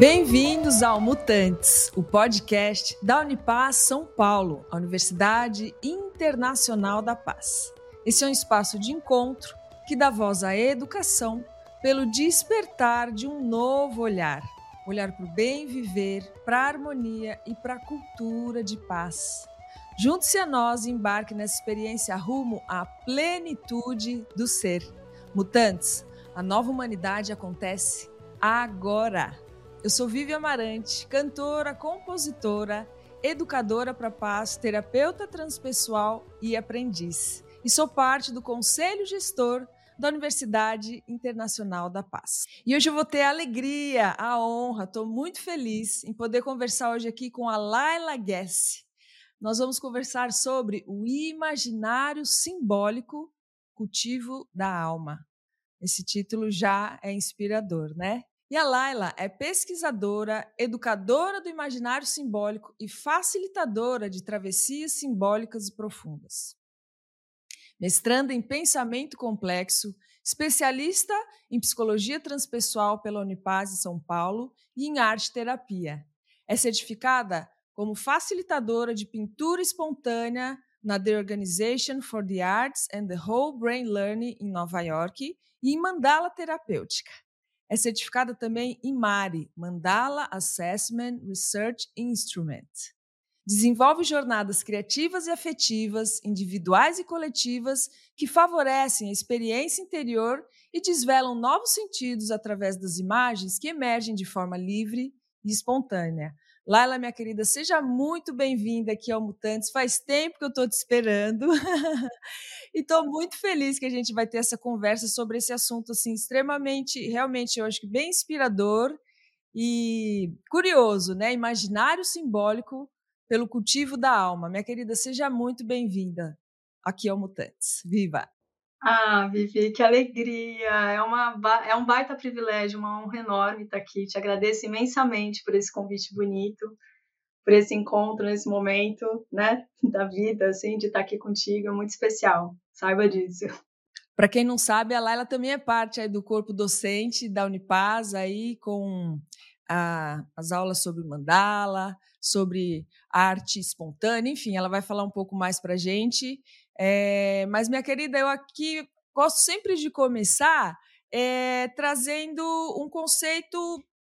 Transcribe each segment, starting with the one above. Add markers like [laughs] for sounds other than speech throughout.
Bem-vindos ao Mutantes, o podcast da Unipaz São Paulo, a Universidade Internacional da Paz. Esse é um espaço de encontro que dá voz à educação pelo despertar de um novo olhar. Olhar para o bem viver, para a harmonia e para a cultura de paz. Junte-se a nós e embarque nessa experiência rumo à plenitude do ser. Mutantes, a nova humanidade acontece agora. Eu sou Vivi Amarante, cantora, compositora, educadora para paz, terapeuta transpessoal e aprendiz. E sou parte do Conselho Gestor da Universidade Internacional da Paz. E hoje eu vou ter a alegria, a honra, estou muito feliz em poder conversar hoje aqui com a Laila Guess. Nós vamos conversar sobre o imaginário simbólico, cultivo da alma. Esse título já é inspirador, né? E a Laila é pesquisadora, educadora do imaginário simbólico e facilitadora de travessias simbólicas e profundas. Mestranda em pensamento complexo, especialista em psicologia transpessoal pela Unipaz de São Paulo e em arte terapia. É certificada como facilitadora de pintura espontânea na The Organization for the Arts and the Whole Brain Learning em Nova York e em mandala terapêutica. É certificada também em MARI, Mandala Assessment Research Instrument. Desenvolve jornadas criativas e afetivas, individuais e coletivas, que favorecem a experiência interior e desvelam novos sentidos através das imagens que emergem de forma livre e espontânea. Laila, minha querida, seja muito bem-vinda aqui ao Mutantes. Faz tempo que eu estou te esperando [laughs] e estou muito feliz que a gente vai ter essa conversa sobre esse assunto assim extremamente, realmente, eu acho que bem inspirador e curioso, né? Imaginário simbólico pelo cultivo da alma. Minha querida, seja muito bem-vinda aqui ao Mutantes. Viva! Ah, Vivi, que alegria! É, uma, é um baita privilégio, uma honra enorme estar aqui. Te agradeço imensamente por esse convite bonito, por esse encontro nesse momento, né, da vida, assim, de estar aqui contigo. É muito especial, saiba disso. Para quem não sabe, a Laila também é parte do corpo docente da Unipaz, aí com a, as aulas sobre mandala, sobre arte espontânea, enfim, ela vai falar um pouco mais para a gente. É, mas, minha querida, eu aqui gosto sempre de começar é, trazendo um conceito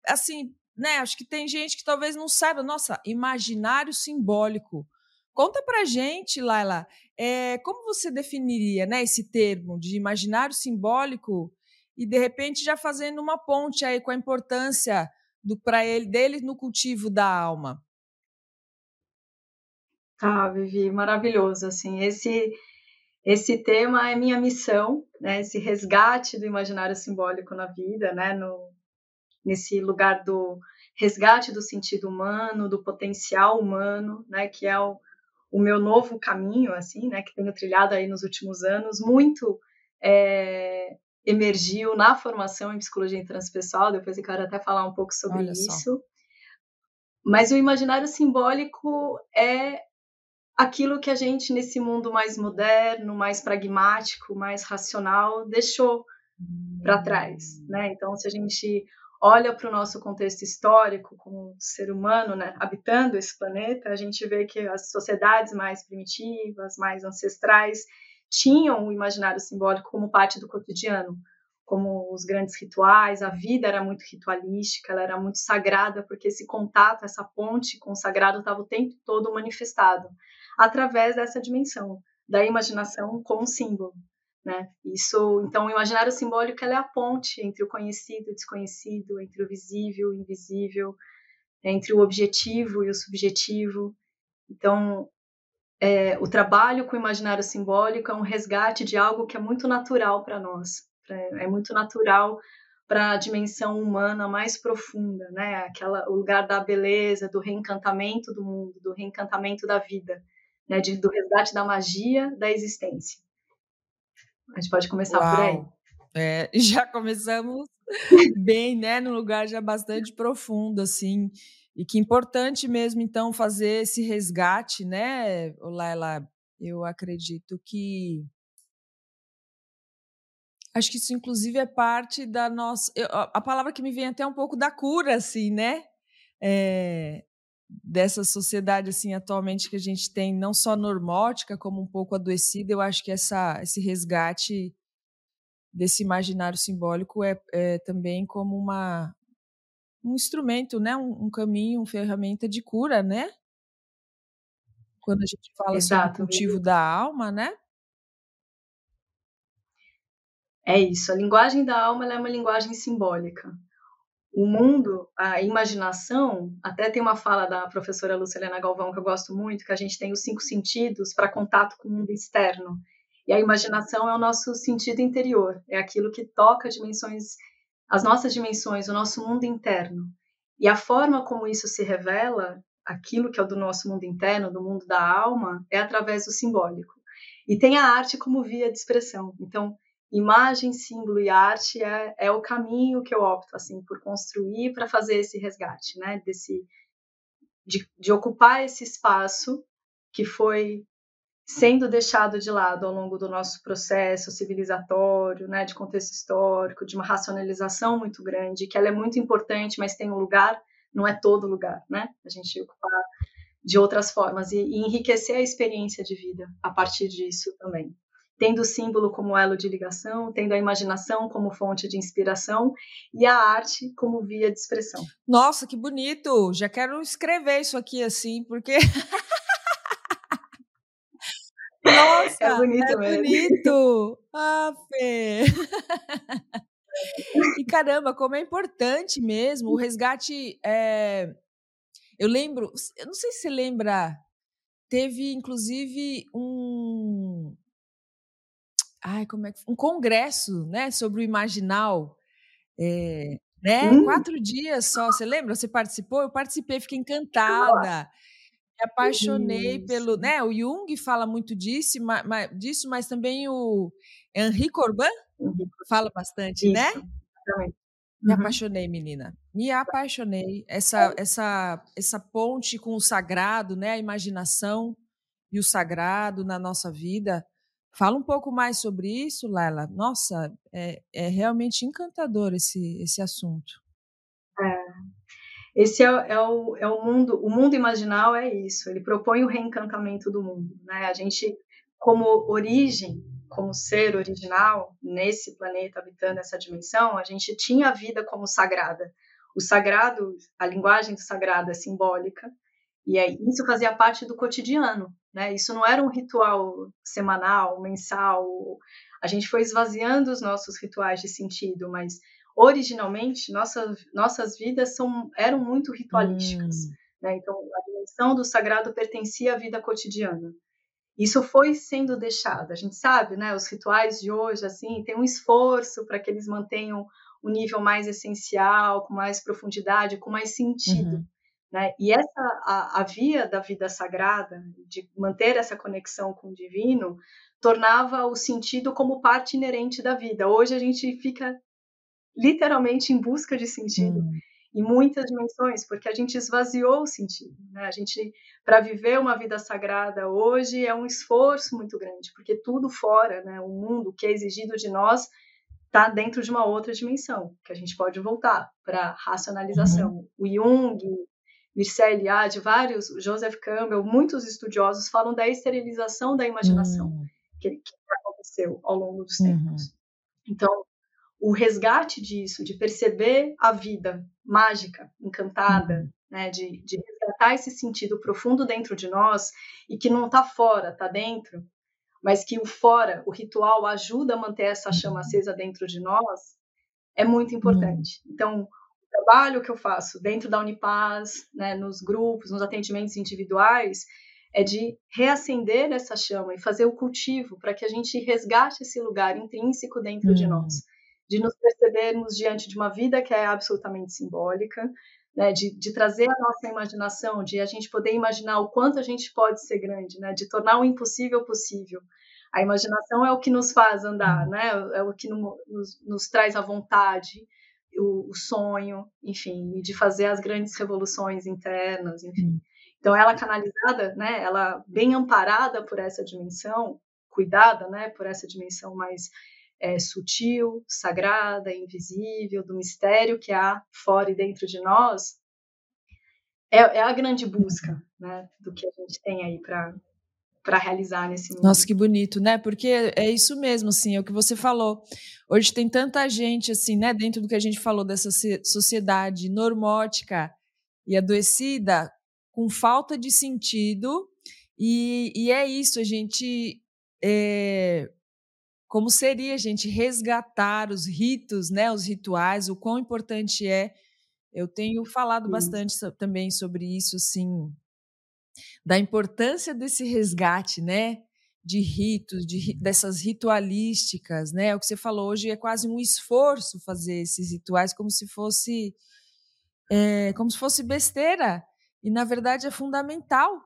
assim, né? Acho que tem gente que talvez não saiba, nossa, imaginário simbólico. Conta pra gente, Laila, é, como você definiria né, esse termo de imaginário simbólico e, de repente, já fazendo uma ponte aí com a importância do para ele dele no cultivo da alma? Tá, Vivi, maravilhoso, assim, esse esse tema é minha missão, né, esse resgate do imaginário simbólico na vida, né, no, nesse lugar do resgate do sentido humano, do potencial humano, né, que é o, o meu novo caminho, assim, né, que tenho trilhado aí nos últimos anos, muito é, emergiu na formação em psicologia transpessoal, depois eu quero até falar um pouco sobre Olha isso. Só. Mas o imaginário simbólico é aquilo que a gente, nesse mundo mais moderno, mais pragmático, mais racional, deixou para trás. Né? Então, se a gente olha para o nosso contexto histórico como ser humano, né, habitando esse planeta, a gente vê que as sociedades mais primitivas, mais ancestrais, tinham o imaginário simbólico como parte do cotidiano, como os grandes rituais, a vida era muito ritualística, ela era muito sagrada, porque esse contato, essa ponte com o sagrado estava o tempo todo manifestado através dessa dimensão da imaginação com o símbolo. Né? Isso, então, o imaginário simbólico é a ponte entre o conhecido e o desconhecido, entre o visível e o invisível, entre o objetivo e o subjetivo. Então, é, o trabalho com o imaginário simbólico é um resgate de algo que é muito natural para nós, é, é muito natural para a dimensão humana mais profunda, né? Aquela o lugar da beleza, do reencantamento do mundo, do reencantamento da vida né, de, do resgate da magia da existência. A gente pode começar Uau. por aí. É, [laughs] já começamos bem, né, num lugar já bastante profundo, assim, e que importante mesmo, então, fazer esse resgate, né, Laila? Eu acredito que Acho que isso, inclusive, é parte da nossa. A palavra que me vem até um pouco da cura, assim, né? É, dessa sociedade, assim, atualmente que a gente tem, não só normótica, como um pouco adoecida, eu acho que essa, esse resgate desse imaginário simbólico é, é também como uma, um instrumento, né? Um, um, caminho, uma ferramenta de cura, né? Quando a gente fala Exato, sobre o cultivo da alma, né? É isso. A linguagem da alma é uma linguagem simbólica. O mundo, a imaginação, até tem uma fala da professora Lucilena Galvão que eu gosto muito, que a gente tem os cinco sentidos para contato com o mundo externo. E a imaginação é o nosso sentido interior, é aquilo que toca dimensões, as nossas dimensões, o nosso mundo interno. E a forma como isso se revela, aquilo que é do nosso mundo interno, do mundo da alma, é através do simbólico. E tem a arte como via de expressão. Então, imagem, símbolo e arte é, é o caminho que eu opto assim por construir para fazer esse resgate, né? Desse de, de ocupar esse espaço que foi sendo deixado de lado ao longo do nosso processo civilizatório, né, de contexto histórico, de uma racionalização muito grande, que ela é muito importante, mas tem um lugar, não é todo lugar, né? A gente ocupar de outras formas e, e enriquecer a experiência de vida a partir disso também tendo o símbolo como elo de ligação, tendo a imaginação como fonte de inspiração e a arte como via de expressão. Nossa, que bonito! Já quero escrever isso aqui assim, porque. [laughs] Nossa, é bonito, é mesmo. bonito. Ah, Fê. e caramba, como é importante mesmo o resgate. É... Eu lembro, eu não sei se você lembra, teve inclusive um, ai, como é que um congresso, né, sobre o imaginal, é, né? Hum. Quatro dias só. Você lembra? Você participou? Eu participei, fiquei encantada. Me apaixonei Isso. pelo, né? O Jung fala muito disso, mas, disso, mas também o Henri Corbin fala bastante, Isso. né? Me uhum. apaixonei, menina. Me apaixonei. Essa, essa, essa ponte com o sagrado, né? A imaginação e o sagrado na nossa vida. Fala um pouco mais sobre isso, Laila. Nossa, é, é realmente encantador esse, esse assunto. É. Esse é, é, o, é o mundo, o mundo imaginal é isso. Ele propõe o reencantamento do mundo. Né? A gente, como origem, como ser original nesse planeta habitando essa dimensão, a gente tinha a vida como sagrada. O sagrado, a linguagem do sagrado é simbólica, e aí, isso fazia parte do cotidiano, né? Isso não era um ritual semanal, mensal. A gente foi esvaziando os nossos rituais de sentido, mas originalmente nossas nossas vidas são, eram muito ritualísticas. Hum. Né? Então, a dimensão do sagrado pertencia à vida cotidiana. Isso foi sendo deixado. A gente sabe, né? Os rituais de hoje, assim, tem um esforço para que eles mantenham o um nível mais essencial, com mais profundidade, com mais sentido. Uhum. Né? E essa a, a, via da vida sagrada, de manter essa conexão com o divino, tornava o sentido como parte inerente da vida. Hoje a gente fica literalmente em busca de sentido hum. em muitas dimensões, porque a gente esvaziou o sentido. Né? A gente, para viver uma vida sagrada hoje, é um esforço muito grande, porque tudo fora, né? o mundo que é exigido de nós está dentro de uma outra dimensão, que a gente pode voltar para racionalização. Uhum. O Jung, Mircea Eliade, vários, Joseph Campbell, muitos estudiosos falam da esterilização da imaginação uhum. que, que, aconteceu ao longo dos tempos. Uhum. Então, o resgate disso, de perceber a vida mágica, encantada, uhum. né, de, de resgatar esse sentido profundo dentro de nós e que não está fora, está dentro, mas que o fora, o ritual, ajuda a manter essa chama uhum. acesa dentro de nós, é muito importante. Uhum. Então, trabalho que eu faço dentro da Unipaz, né, nos grupos, nos atendimentos individuais, é de reacender essa chama e fazer o cultivo para que a gente resgate esse lugar intrínseco dentro de hum. nós, de nos percebermos diante de uma vida que é absolutamente simbólica, né, de, de, trazer a nossa imaginação, de a gente poder imaginar o quanto a gente pode ser grande, né, de tornar o impossível possível. A imaginação é o que nos faz andar, hum. né, é o que nos, nos traz a vontade, o, o sonho, enfim, de fazer as grandes revoluções internas, enfim. Então, ela canalizada, né, ela bem amparada por essa dimensão, cuidada, né, por essa dimensão mais é, sutil, sagrada, invisível, do mistério que há fora e dentro de nós, é, é a grande busca né, do que a gente tem aí para para realizar nesse mundo. Nossa, que bonito, né? Porque é isso mesmo, assim, é o que você falou. Hoje tem tanta gente, assim, né, dentro do que a gente falou dessa sociedade normótica e adoecida, com falta de sentido, e, e é isso, a gente. É, como seria a gente resgatar os ritos, né, os rituais, o quão importante é. Eu tenho falado Sim. bastante também sobre isso, assim, da importância desse resgate, né, de ritos, de, dessas ritualísticas, né? O que você falou hoje é quase um esforço fazer esses rituais como se fosse é, como se fosse besteira e na verdade é fundamental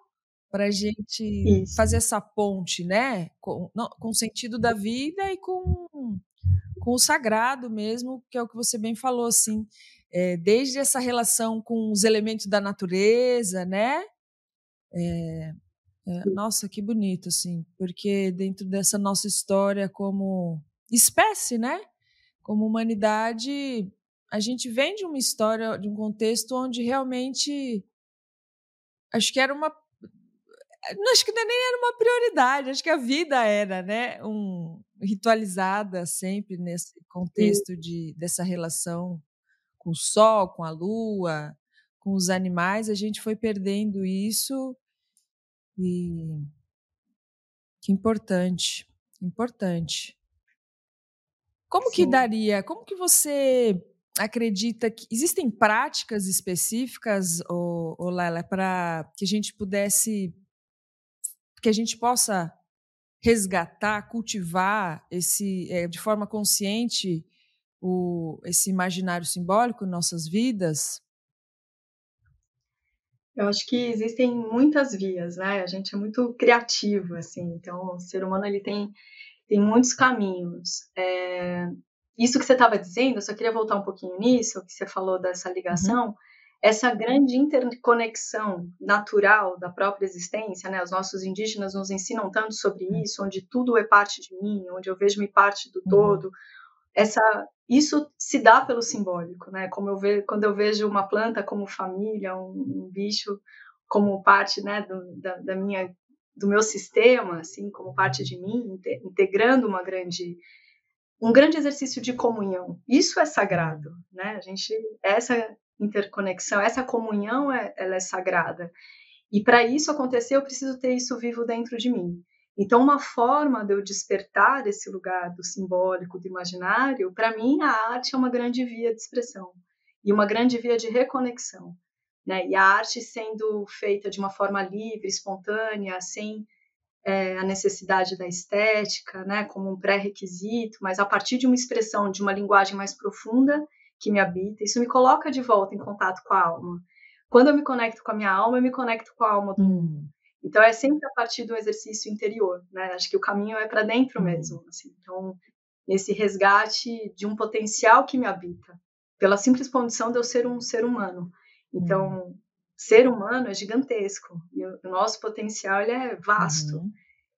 para a gente Isso. fazer essa ponte, né, com, não, com o sentido da vida e com, com o sagrado mesmo, que é o que você bem falou, assim, é, desde essa relação com os elementos da natureza, né, é, é, nossa, que bonito, assim, porque dentro dessa nossa história como espécie, né, como humanidade, a gente vem de uma história, de um contexto onde realmente acho que era uma acho que nem era uma prioridade, acho que a vida era, né, um, ritualizada sempre nesse contexto de, dessa relação com o sol, com a lua, com os animais, a gente foi perdendo isso e que importante, importante. Como Sim. que daria? Como que você acredita que existem práticas específicas, ou, ou para que a gente pudesse que a gente possa resgatar, cultivar esse é, de forma consciente o, esse imaginário simbólico em nossas vidas? Eu acho que existem muitas vias, né? A gente é muito criativo, assim. Então, o ser humano ele tem tem muitos caminhos. É, isso que você estava dizendo, eu só queria voltar um pouquinho nisso, que você falou dessa ligação. Uhum essa grande interconexão natural da própria existência, né? Os nossos indígenas nos ensinam tanto sobre hum. isso, onde tudo é parte de mim, onde eu vejo-me parte do uhum. todo. Essa, isso se dá pelo simbólico, né? Como eu vejo, quando eu vejo uma planta como família, um, um bicho como parte, né, do, da, da minha, do meu sistema, assim, como parte de mim, integrando uma grande um grande exercício de comunhão. Isso é sagrado, né? A gente essa interconexão, essa comunhão é, ela é sagrada. E para isso acontecer, eu preciso ter isso vivo dentro de mim. Então, uma forma de eu despertar esse lugar do simbólico, do imaginário, para mim, a arte é uma grande via de expressão e uma grande via de reconexão. Né? E a arte sendo feita de uma forma livre, espontânea, sem é, a necessidade da estética, né, como um pré-requisito, mas a partir de uma expressão, de uma linguagem mais profunda que me habita, isso me coloca de volta em contato com a alma. Quando eu me conecto com a minha alma, eu me conecto com a alma do mundo. Hum. Então é sempre a partir do exercício interior, né? Acho que o caminho é para dentro hum. mesmo. Assim. Então esse resgate de um potencial que me habita, pela simples condição de eu ser um ser humano. Então hum. ser humano é gigantesco e o nosso potencial ele é vasto. Uhum.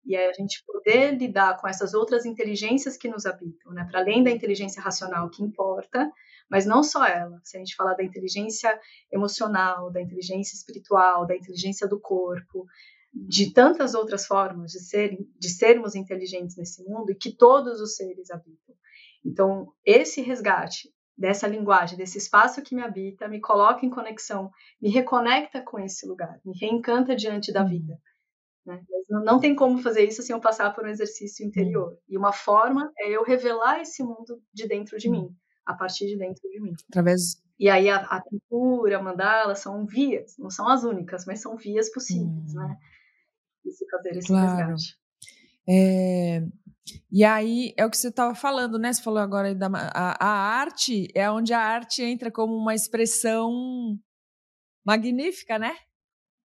E é a gente poder lidar com essas outras inteligências que nos habitam, né? Para além da inteligência racional que importa, mas não só ela. Se a gente falar da inteligência emocional, da inteligência espiritual, da inteligência do corpo, de tantas outras formas de, ser, de sermos inteligentes nesse mundo e que todos os seres habitam. Então, esse resgate dessa linguagem, desse espaço que me habita, me coloca em conexão, me reconecta com esse lugar, me reencanta diante da vida. Né? Não, tem como fazer isso sem eu passar por um exercício interior. E uma forma é eu revelar esse mundo de dentro de mim a partir de dentro de mim. Através. E aí a, a pintura, a mandala são vias, não são as únicas, mas são vias possíveis, hum. né? E se fazer esse claro. resgate. É, e aí é o que você estava falando, né? Você falou agora da a, a, arte é onde a arte entra como uma expressão magnífica, né?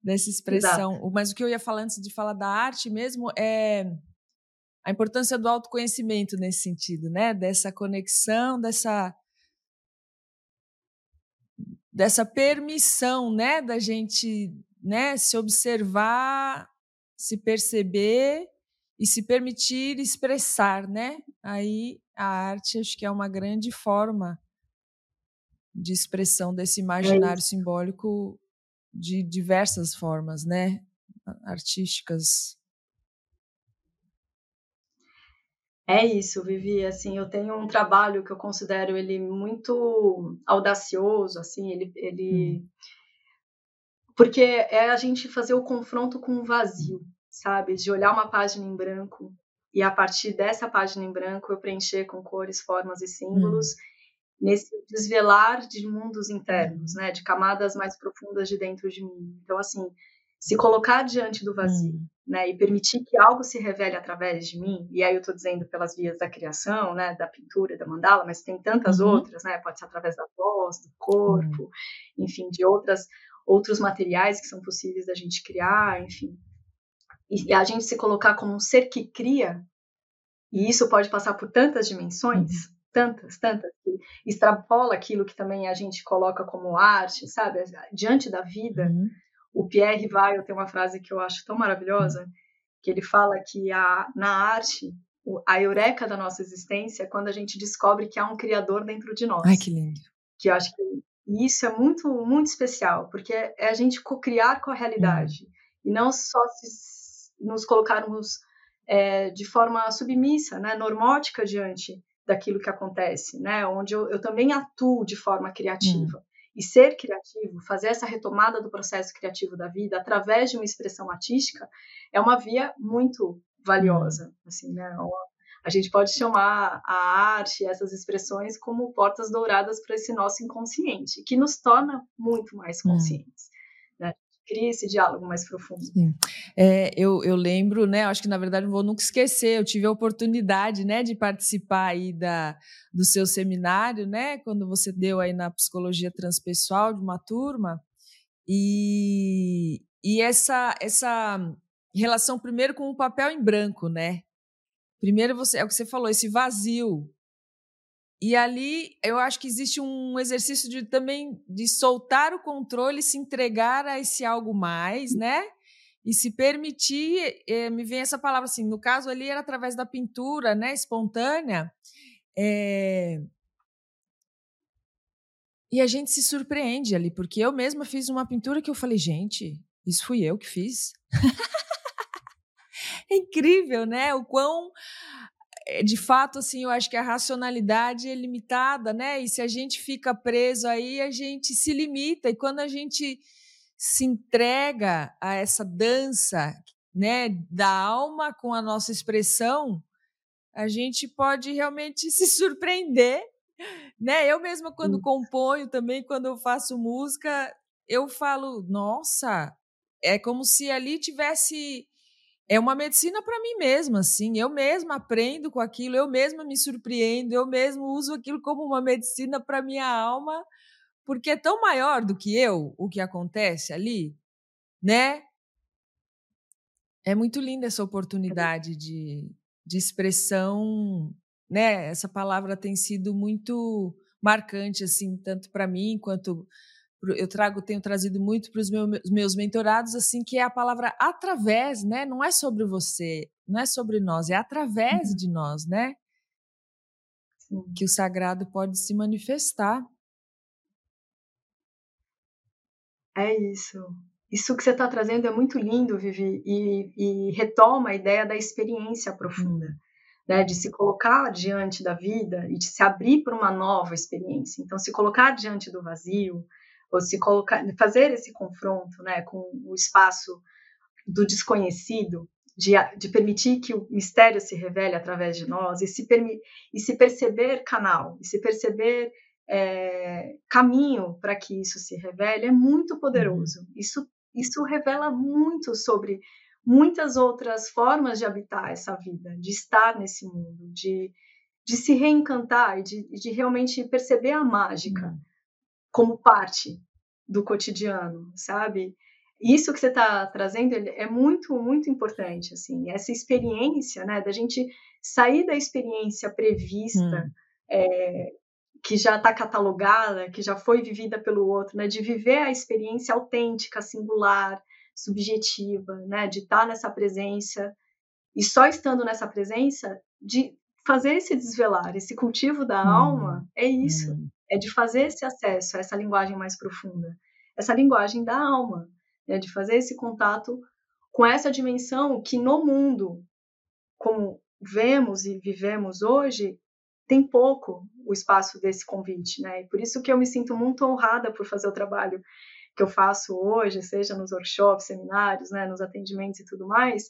Dessa expressão. Exato. Mas o que eu ia falar antes de falar da arte mesmo é a importância do autoconhecimento nesse sentido, né? Dessa conexão, dessa dessa permissão, né, da gente, né, se observar, se perceber e se permitir expressar, né? Aí a arte acho que é uma grande forma de expressão desse é imaginário é simbólico de diversas formas, né? Artísticas. É isso, Vivi. Assim, eu tenho um trabalho que eu considero ele muito audacioso, assim, ele, ele hum. porque é a gente fazer o confronto com o vazio sabe? De olhar uma página em branco e a partir dessa página em branco eu preencher com cores, formas e símbolos. Hum. Nesse desvelar de mundos internos, né, de camadas mais profundas de dentro de mim. Então, assim, se colocar diante do vazio, hum. né, e permitir que algo se revele através de mim, e aí eu estou dizendo pelas vias da criação, né, da pintura, da mandala, mas tem tantas uhum. outras, né, pode ser através da voz, do corpo, uhum. enfim, de outras outros materiais que são possíveis da gente criar, enfim, e a gente se colocar como um ser que cria, e isso pode passar por tantas dimensões, uhum. tantas, tantas, que extrapola aquilo que também a gente coloca como arte, sabe? Diante da vida, uhum. o Pierre Weil tem uma frase que eu acho tão maravilhosa, que ele fala que a, na arte, a eureka da nossa existência é quando a gente descobre que há um criador dentro de nós. Ai, que lindo. Que eu acho que isso é muito, muito especial, porque é a gente co-criar com a realidade. Uhum. E não só se nos colocarmos é, de forma submissa, né, normótica diante daquilo que acontece, né, onde eu, eu também atuo de forma criativa. Hum. E ser criativo, fazer essa retomada do processo criativo da vida através de uma expressão artística é uma via muito valiosa, hum. assim, né? A gente pode chamar a arte, essas expressões, como portas douradas para esse nosso inconsciente, que nos torna muito mais hum. conscientes cria esse diálogo mais profundo. É, eu, eu lembro, né? Acho que na verdade vou nunca esquecer. Eu tive a oportunidade, né, de participar aí da, do seu seminário, né? Quando você deu aí na psicologia transpessoal de uma turma e, e essa essa relação primeiro com o papel em branco, né? Primeiro você é o que você falou, esse vazio e ali eu acho que existe um exercício de também de soltar o controle, se entregar a esse algo mais, né? E se permitir, eh, me vem essa palavra assim, no caso ali era através da pintura, né, espontânea, é... e a gente se surpreende ali, porque eu mesma fiz uma pintura que eu falei, gente, isso fui eu que fiz. [laughs] é incrível, né? O quão de fato, assim, eu acho que a racionalidade é limitada, né? E se a gente fica preso aí, a gente se limita. E quando a gente se entrega a essa dança, né, da alma com a nossa expressão, a gente pode realmente [laughs] se surpreender, né? Eu mesma quando componho também, quando eu faço música, eu falo, nossa, é como se ali tivesse é uma medicina para mim mesma, assim. Eu mesma aprendo com aquilo, eu mesma me surpreendo, eu mesmo uso aquilo como uma medicina para minha alma, porque é tão maior do que eu o que acontece ali, né? É muito linda essa oportunidade de, de expressão, né? Essa palavra tem sido muito marcante, assim, tanto para mim quanto eu trago, tenho trazido muito para os meus, meus mentorados, assim, que é a palavra através, né? Não é sobre você, não é sobre nós, é através uhum. de nós, né? Sim. Que o sagrado pode se manifestar. É isso. Isso que você está trazendo é muito lindo, Vivi, e, e, retoma a ideia da experiência profunda, uhum. né? De se colocar diante da vida e de se abrir para uma nova experiência. Então, se colocar diante do vazio, ou se colocar, fazer esse confronto, né, com o espaço do desconhecido, de, de permitir que o mistério se revele através de nós e se, e se perceber canal, e se perceber é, caminho para que isso se revele é muito poderoso. Uhum. Isso, isso revela muito sobre muitas outras formas de habitar essa vida, de estar nesse mundo, de, de se reencantar e de, de realmente perceber a mágica. Uhum como parte do cotidiano, sabe? Isso que você está trazendo é muito, muito importante, assim, essa experiência, né, da gente sair da experiência prevista, hum. é, que já está catalogada, que já foi vivida pelo outro, né, de viver a experiência autêntica, singular, subjetiva, né, de estar tá nessa presença E só estando nessa presença, de fazer esse desvelar, esse cultivo da hum. alma, é isso. Hum. É de fazer esse acesso a essa linguagem mais profunda. Essa linguagem da alma. Né? De fazer esse contato com essa dimensão que no mundo, como vemos e vivemos hoje, tem pouco o espaço desse convite, né? E por isso que eu me sinto muito honrada por fazer o trabalho que eu faço hoje, seja nos workshops, seminários, né, nos atendimentos e tudo mais,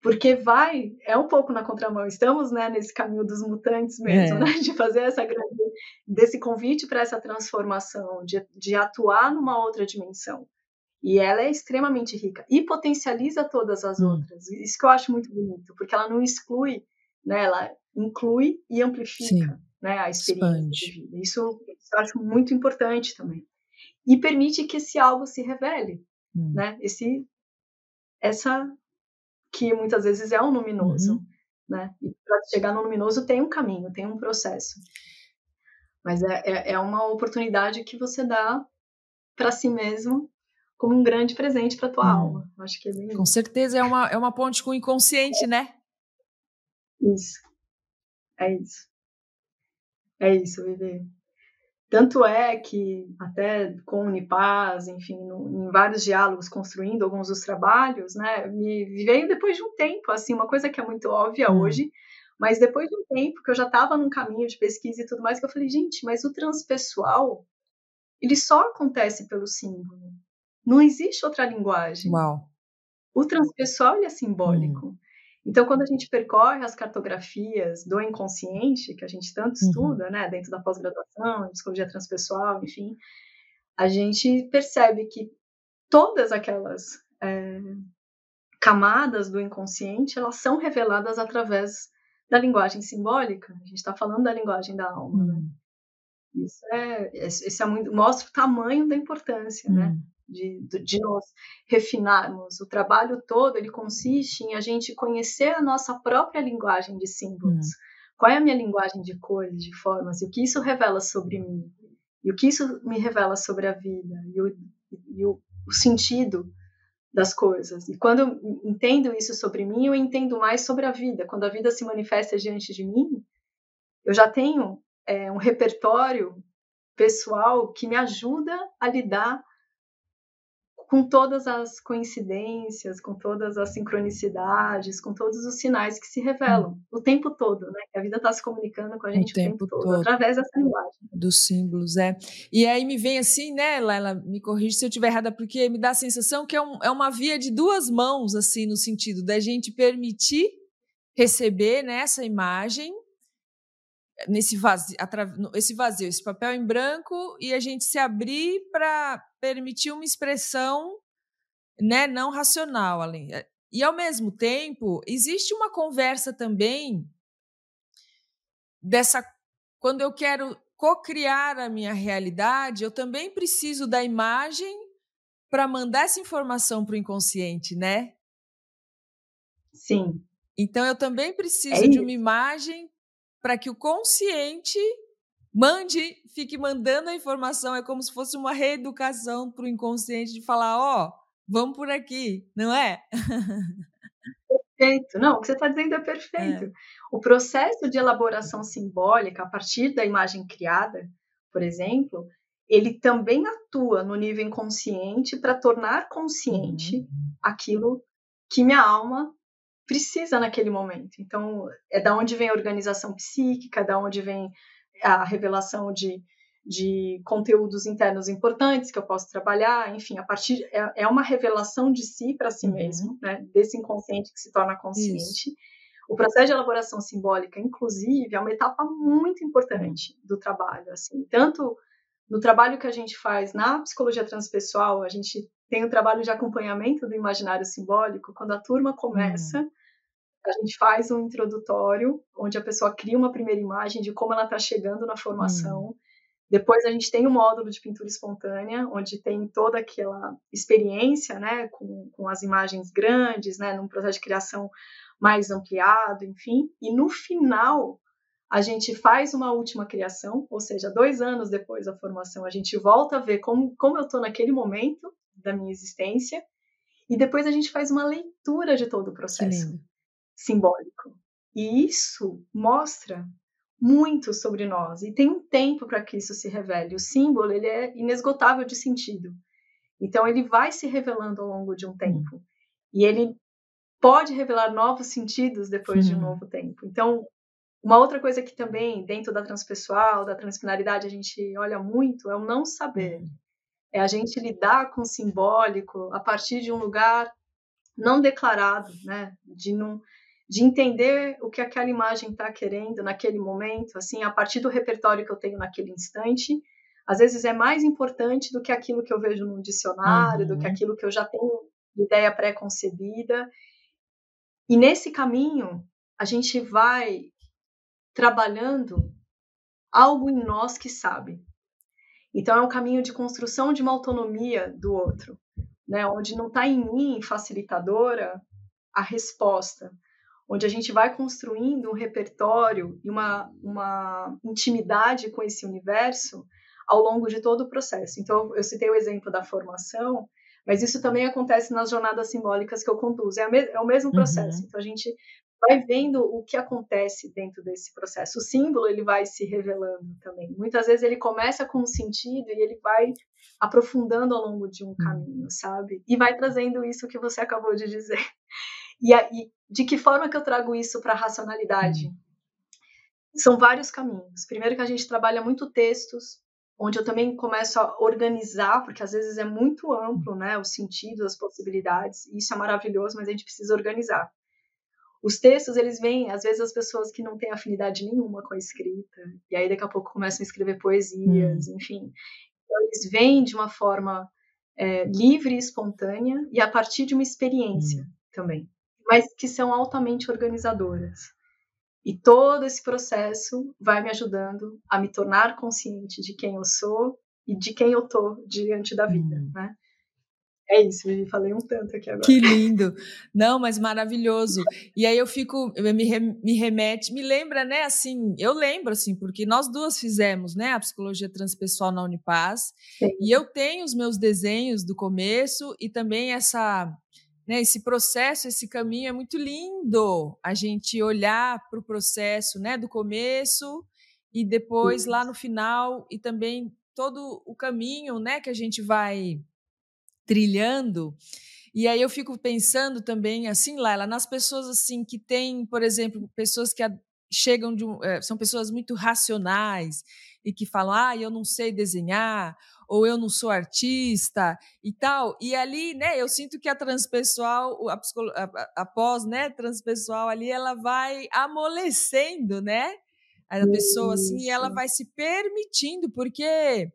porque vai, é um pouco na contramão, estamos né, nesse caminho dos mutantes mesmo, é. né, de fazer essa grande, desse convite para essa transformação, de, de atuar numa outra dimensão. E ela é extremamente rica e potencializa todas as hum. outras. Isso que eu acho muito bonito, porque ela não exclui, né, ela inclui e amplifica né, a experiência Expande. de vida. Isso, isso eu acho muito importante também. E permite que esse algo se revele, hum. né? Esse, essa que muitas vezes é um luminoso, uhum. né? E para chegar no luminoso tem um caminho, tem um processo. Mas é, é, é uma oportunidade que você dá para si mesmo como um grande presente para tua hum. alma. Acho que é bem Com certeza é uma, é uma ponte com o inconsciente, né? Isso. É isso. É isso, Vivi. Tanto é que, até com o Unipaz, enfim, no, em vários diálogos, construindo alguns dos trabalhos, né, me veio depois de um tempo, assim, uma coisa que é muito óbvia hum. hoje, mas depois de um tempo que eu já estava num caminho de pesquisa e tudo mais, que eu falei, gente, mas o transpessoal, ele só acontece pelo símbolo. Não existe outra linguagem. Uau. O transpessoal, ele é simbólico. Hum. Então, quando a gente percorre as cartografias do inconsciente, que a gente tanto uhum. estuda, né, dentro da pós-graduação, psicologia transpessoal, enfim, a gente percebe que todas aquelas é, camadas do inconsciente, elas são reveladas através da linguagem simbólica. A gente está falando da linguagem da alma, né? uhum. né? Isso é, isso é muito, mostra o tamanho da importância, né? uhum. né? De, de nós refinarmos. O trabalho todo ele consiste em a gente conhecer a nossa própria linguagem de símbolos. Hum. Qual é a minha linguagem de cores, de formas, e o que isso revela sobre mim, e o que isso me revela sobre a vida, e o, e o, o sentido das coisas. E quando eu entendo isso sobre mim, eu entendo mais sobre a vida. Quando a vida se manifesta diante de mim, eu já tenho é, um repertório pessoal que me ajuda a lidar com todas as coincidências, com todas as sincronicidades, com todos os sinais que se revelam hum. o tempo todo, né? A vida está se comunicando com a gente o, o tempo, tempo todo, todo, através dessa linguagem. Dos símbolos, é. E aí me vem assim, né, Laila, me corrige se eu estiver errada, porque me dá a sensação que é, um, é uma via de duas mãos, assim, no sentido da gente permitir receber nessa né, imagem nesse vazio, esse vazio, esse papel em branco e a gente se abrir para permitir uma expressão, né, não racional além. E ao mesmo tempo existe uma conversa também dessa quando eu quero co-criar a minha realidade, eu também preciso da imagem para mandar essa informação para o inconsciente, né? Sim. Então eu também preciso é de uma imagem para que o consciente mande, fique mandando a informação. É como se fosse uma reeducação para o inconsciente de falar: ó, oh, vamos por aqui, não é? Perfeito. Não, o que você está dizendo é [laughs] perfeito. É. O processo de elaboração simbólica, a partir da imagem criada, por exemplo, ele também atua no nível inconsciente para tornar consciente uhum. aquilo que minha alma precisa naquele momento. Então, é da onde vem a organização psíquica, da onde vem a revelação de, de conteúdos internos importantes que eu posso trabalhar, enfim, a partir é, é uma revelação de si para si uhum. mesmo, né, desse inconsciente que se torna consciente. Isso. O processo de elaboração simbólica, inclusive, é uma etapa muito importante do trabalho, assim, tanto no trabalho que a gente faz na psicologia transpessoal, a gente tem o trabalho de acompanhamento do imaginário simbólico, quando a turma começa, uhum a gente faz um introdutório, onde a pessoa cria uma primeira imagem de como ela está chegando na formação. Hum. Depois a gente tem um módulo de pintura espontânea, onde tem toda aquela experiência, né, com, com as imagens grandes, né, num processo de criação mais ampliado, enfim. E no final, a gente faz uma última criação, ou seja, dois anos depois da formação, a gente volta a ver como, como eu estou naquele momento da minha existência, e depois a gente faz uma leitura de todo o processo. Simbólico. E isso mostra muito sobre nós e tem um tempo para que isso se revele. O símbolo ele é inesgotável de sentido. Então ele vai se revelando ao longo de um tempo. E ele pode revelar novos sentidos depois Sim. de um novo tempo. Então, uma outra coisa que também, dentro da transpessoal, da transpinaridade, a gente olha muito é o não saber. É a gente lidar com o simbólico a partir de um lugar não declarado, né? De, não, de entender o que aquela imagem está querendo naquele momento, assim, a partir do repertório que eu tenho naquele instante. Às vezes é mais importante do que aquilo que eu vejo num dicionário, uhum. do que uhum. aquilo que eu já tenho de ideia pré-concebida. E nesse caminho, a gente vai trabalhando algo em nós que sabe. Então é um caminho de construção de uma autonomia do outro, né? Onde não está em mim facilitadora a resposta, onde a gente vai construindo um repertório e uma, uma intimidade com esse universo ao longo de todo o processo. Então eu citei o exemplo da formação, mas isso também acontece nas jornadas simbólicas que eu conduzo. É, é o mesmo processo. Uhum. Então a gente vai vendo o que acontece dentro desse processo. O símbolo ele vai se revelando também. Muitas vezes ele começa com um sentido e ele vai aprofundando ao longo de um hum. caminho, sabe? E vai trazendo isso que você acabou de dizer. E, e de que forma que eu trago isso para a racionalidade? Hum. São vários caminhos. Primeiro que a gente trabalha muito textos, onde eu também começo a organizar, porque às vezes é muito amplo, né, o sentido, as possibilidades, e isso é maravilhoso, mas a gente precisa organizar. Os textos, eles vêm, às vezes, as pessoas que não têm afinidade nenhuma com a escrita, e aí daqui a pouco começam a escrever poesias, hum. enfim. Então, eles vêm de uma forma é, livre e espontânea, e a partir de uma experiência hum. também, mas que são altamente organizadoras. E todo esse processo vai me ajudando a me tornar consciente de quem eu sou e de quem eu tô diante da vida, hum. né? É isso, me falei um tanto aqui agora. Que lindo! Não, mas maravilhoso. E aí eu fico, me, me remete, me lembra, né, assim, eu lembro, assim, porque nós duas fizemos, né, a psicologia transpessoal na Unipaz, Sim. e eu tenho os meus desenhos do começo e também essa, né, esse processo, esse caminho é muito lindo, a gente olhar para o processo, né, do começo e depois lá no final e também todo o caminho, né, que a gente vai trilhando. E aí eu fico pensando também, assim, Laila, nas pessoas assim que têm, por exemplo, pessoas que chegam de um, é, são pessoas muito racionais e que falam, ah, eu não sei desenhar, ou eu não sou artista e tal. E ali, né, eu sinto que a transpessoal, a, a, a pós, né, transpessoal ali, ela vai amolecendo, né? A pessoa assim, e ela vai se permitindo, porque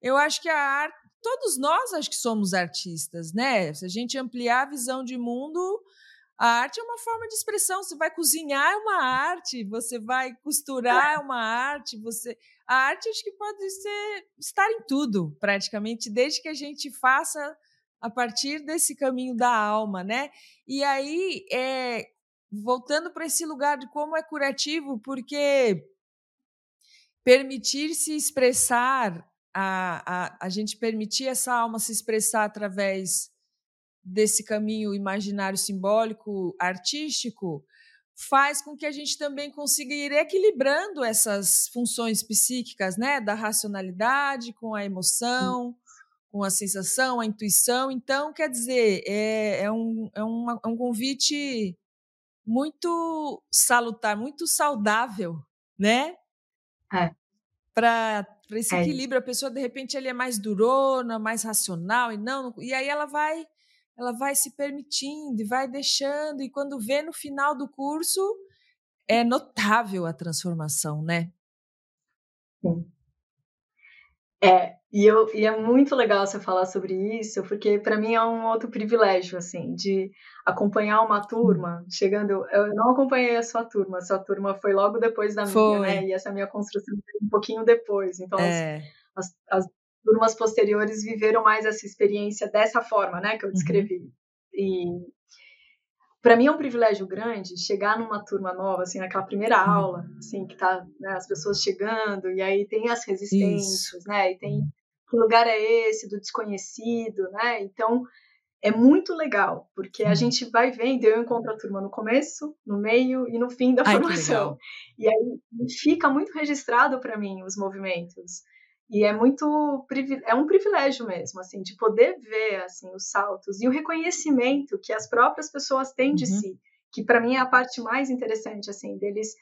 eu acho que a arte todos nós acho que somos artistas, né? Se a gente ampliar a visão de mundo, a arte é uma forma de expressão. Você vai cozinhar é uma arte, você vai costurar é uma arte, você a arte acho que pode ser estar em tudo, praticamente, desde que a gente faça a partir desse caminho da alma, né? E aí, é, voltando para esse lugar de como é curativo, porque permitir-se expressar a, a, a gente permitir essa alma se expressar através desse caminho imaginário simbólico artístico faz com que a gente também consiga ir equilibrando essas funções psíquicas, né, da racionalidade com a emoção, com a sensação, a intuição. Então, quer dizer, é, é, um, é, uma, é um convite muito salutar, muito saudável, né? É. Para esse é equilíbrio. A pessoa, de repente, ele é mais durona, mais racional, e não. E aí ela vai ela vai se permitindo e vai deixando, e quando vê no final do curso, é notável a transformação, né? Sim. É, e, eu, e é muito legal você falar sobre isso, porque para mim é um outro privilégio, assim, de acompanhar uma turma, chegando, eu não acompanhei a sua turma, a sua turma foi logo depois da foi. minha, né, e essa minha construção foi um pouquinho depois, então é. as, as, as, turmas posteriores viveram mais essa experiência dessa forma, né, que eu uhum. descrevi, uhum. e para mim é um privilégio grande chegar numa turma nova, assim, naquela primeira uhum. aula, assim, que tá né, as pessoas chegando, e aí tem as resistências, Isso. né, e tem que lugar é esse do desconhecido, né? Então, é muito legal, porque a gente vai vendo, eu encontro a turma no começo, no meio e no fim da Ai, formação. E aí fica muito registrado para mim os movimentos. E é muito é um privilégio mesmo, assim, de poder ver assim os saltos e o reconhecimento que as próprias pessoas têm de uhum. si, que para mim é a parte mais interessante, assim, deles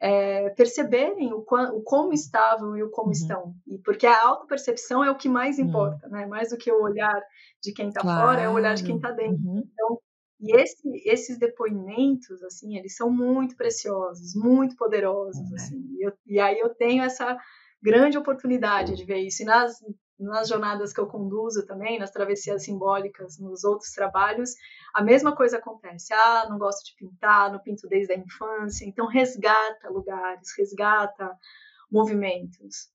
é, perceberem o, o, como estavam e o como uhum. estão. E porque a autopercepção é o que mais importa, uhum. né? Mais do que o olhar de quem está claro. fora, é o olhar de quem está dentro. Uhum. Então, e esse, esses depoimentos, assim, eles são muito preciosos, muito poderosos, assim. E, eu, e aí eu tenho essa grande oportunidade de ver isso. E nas nas jornadas que eu conduzo também, nas travessias simbólicas, nos outros trabalhos, a mesma coisa acontece. Ah, não gosto de pintar, não pinto desde a infância. Então, resgata lugares, resgata movimentos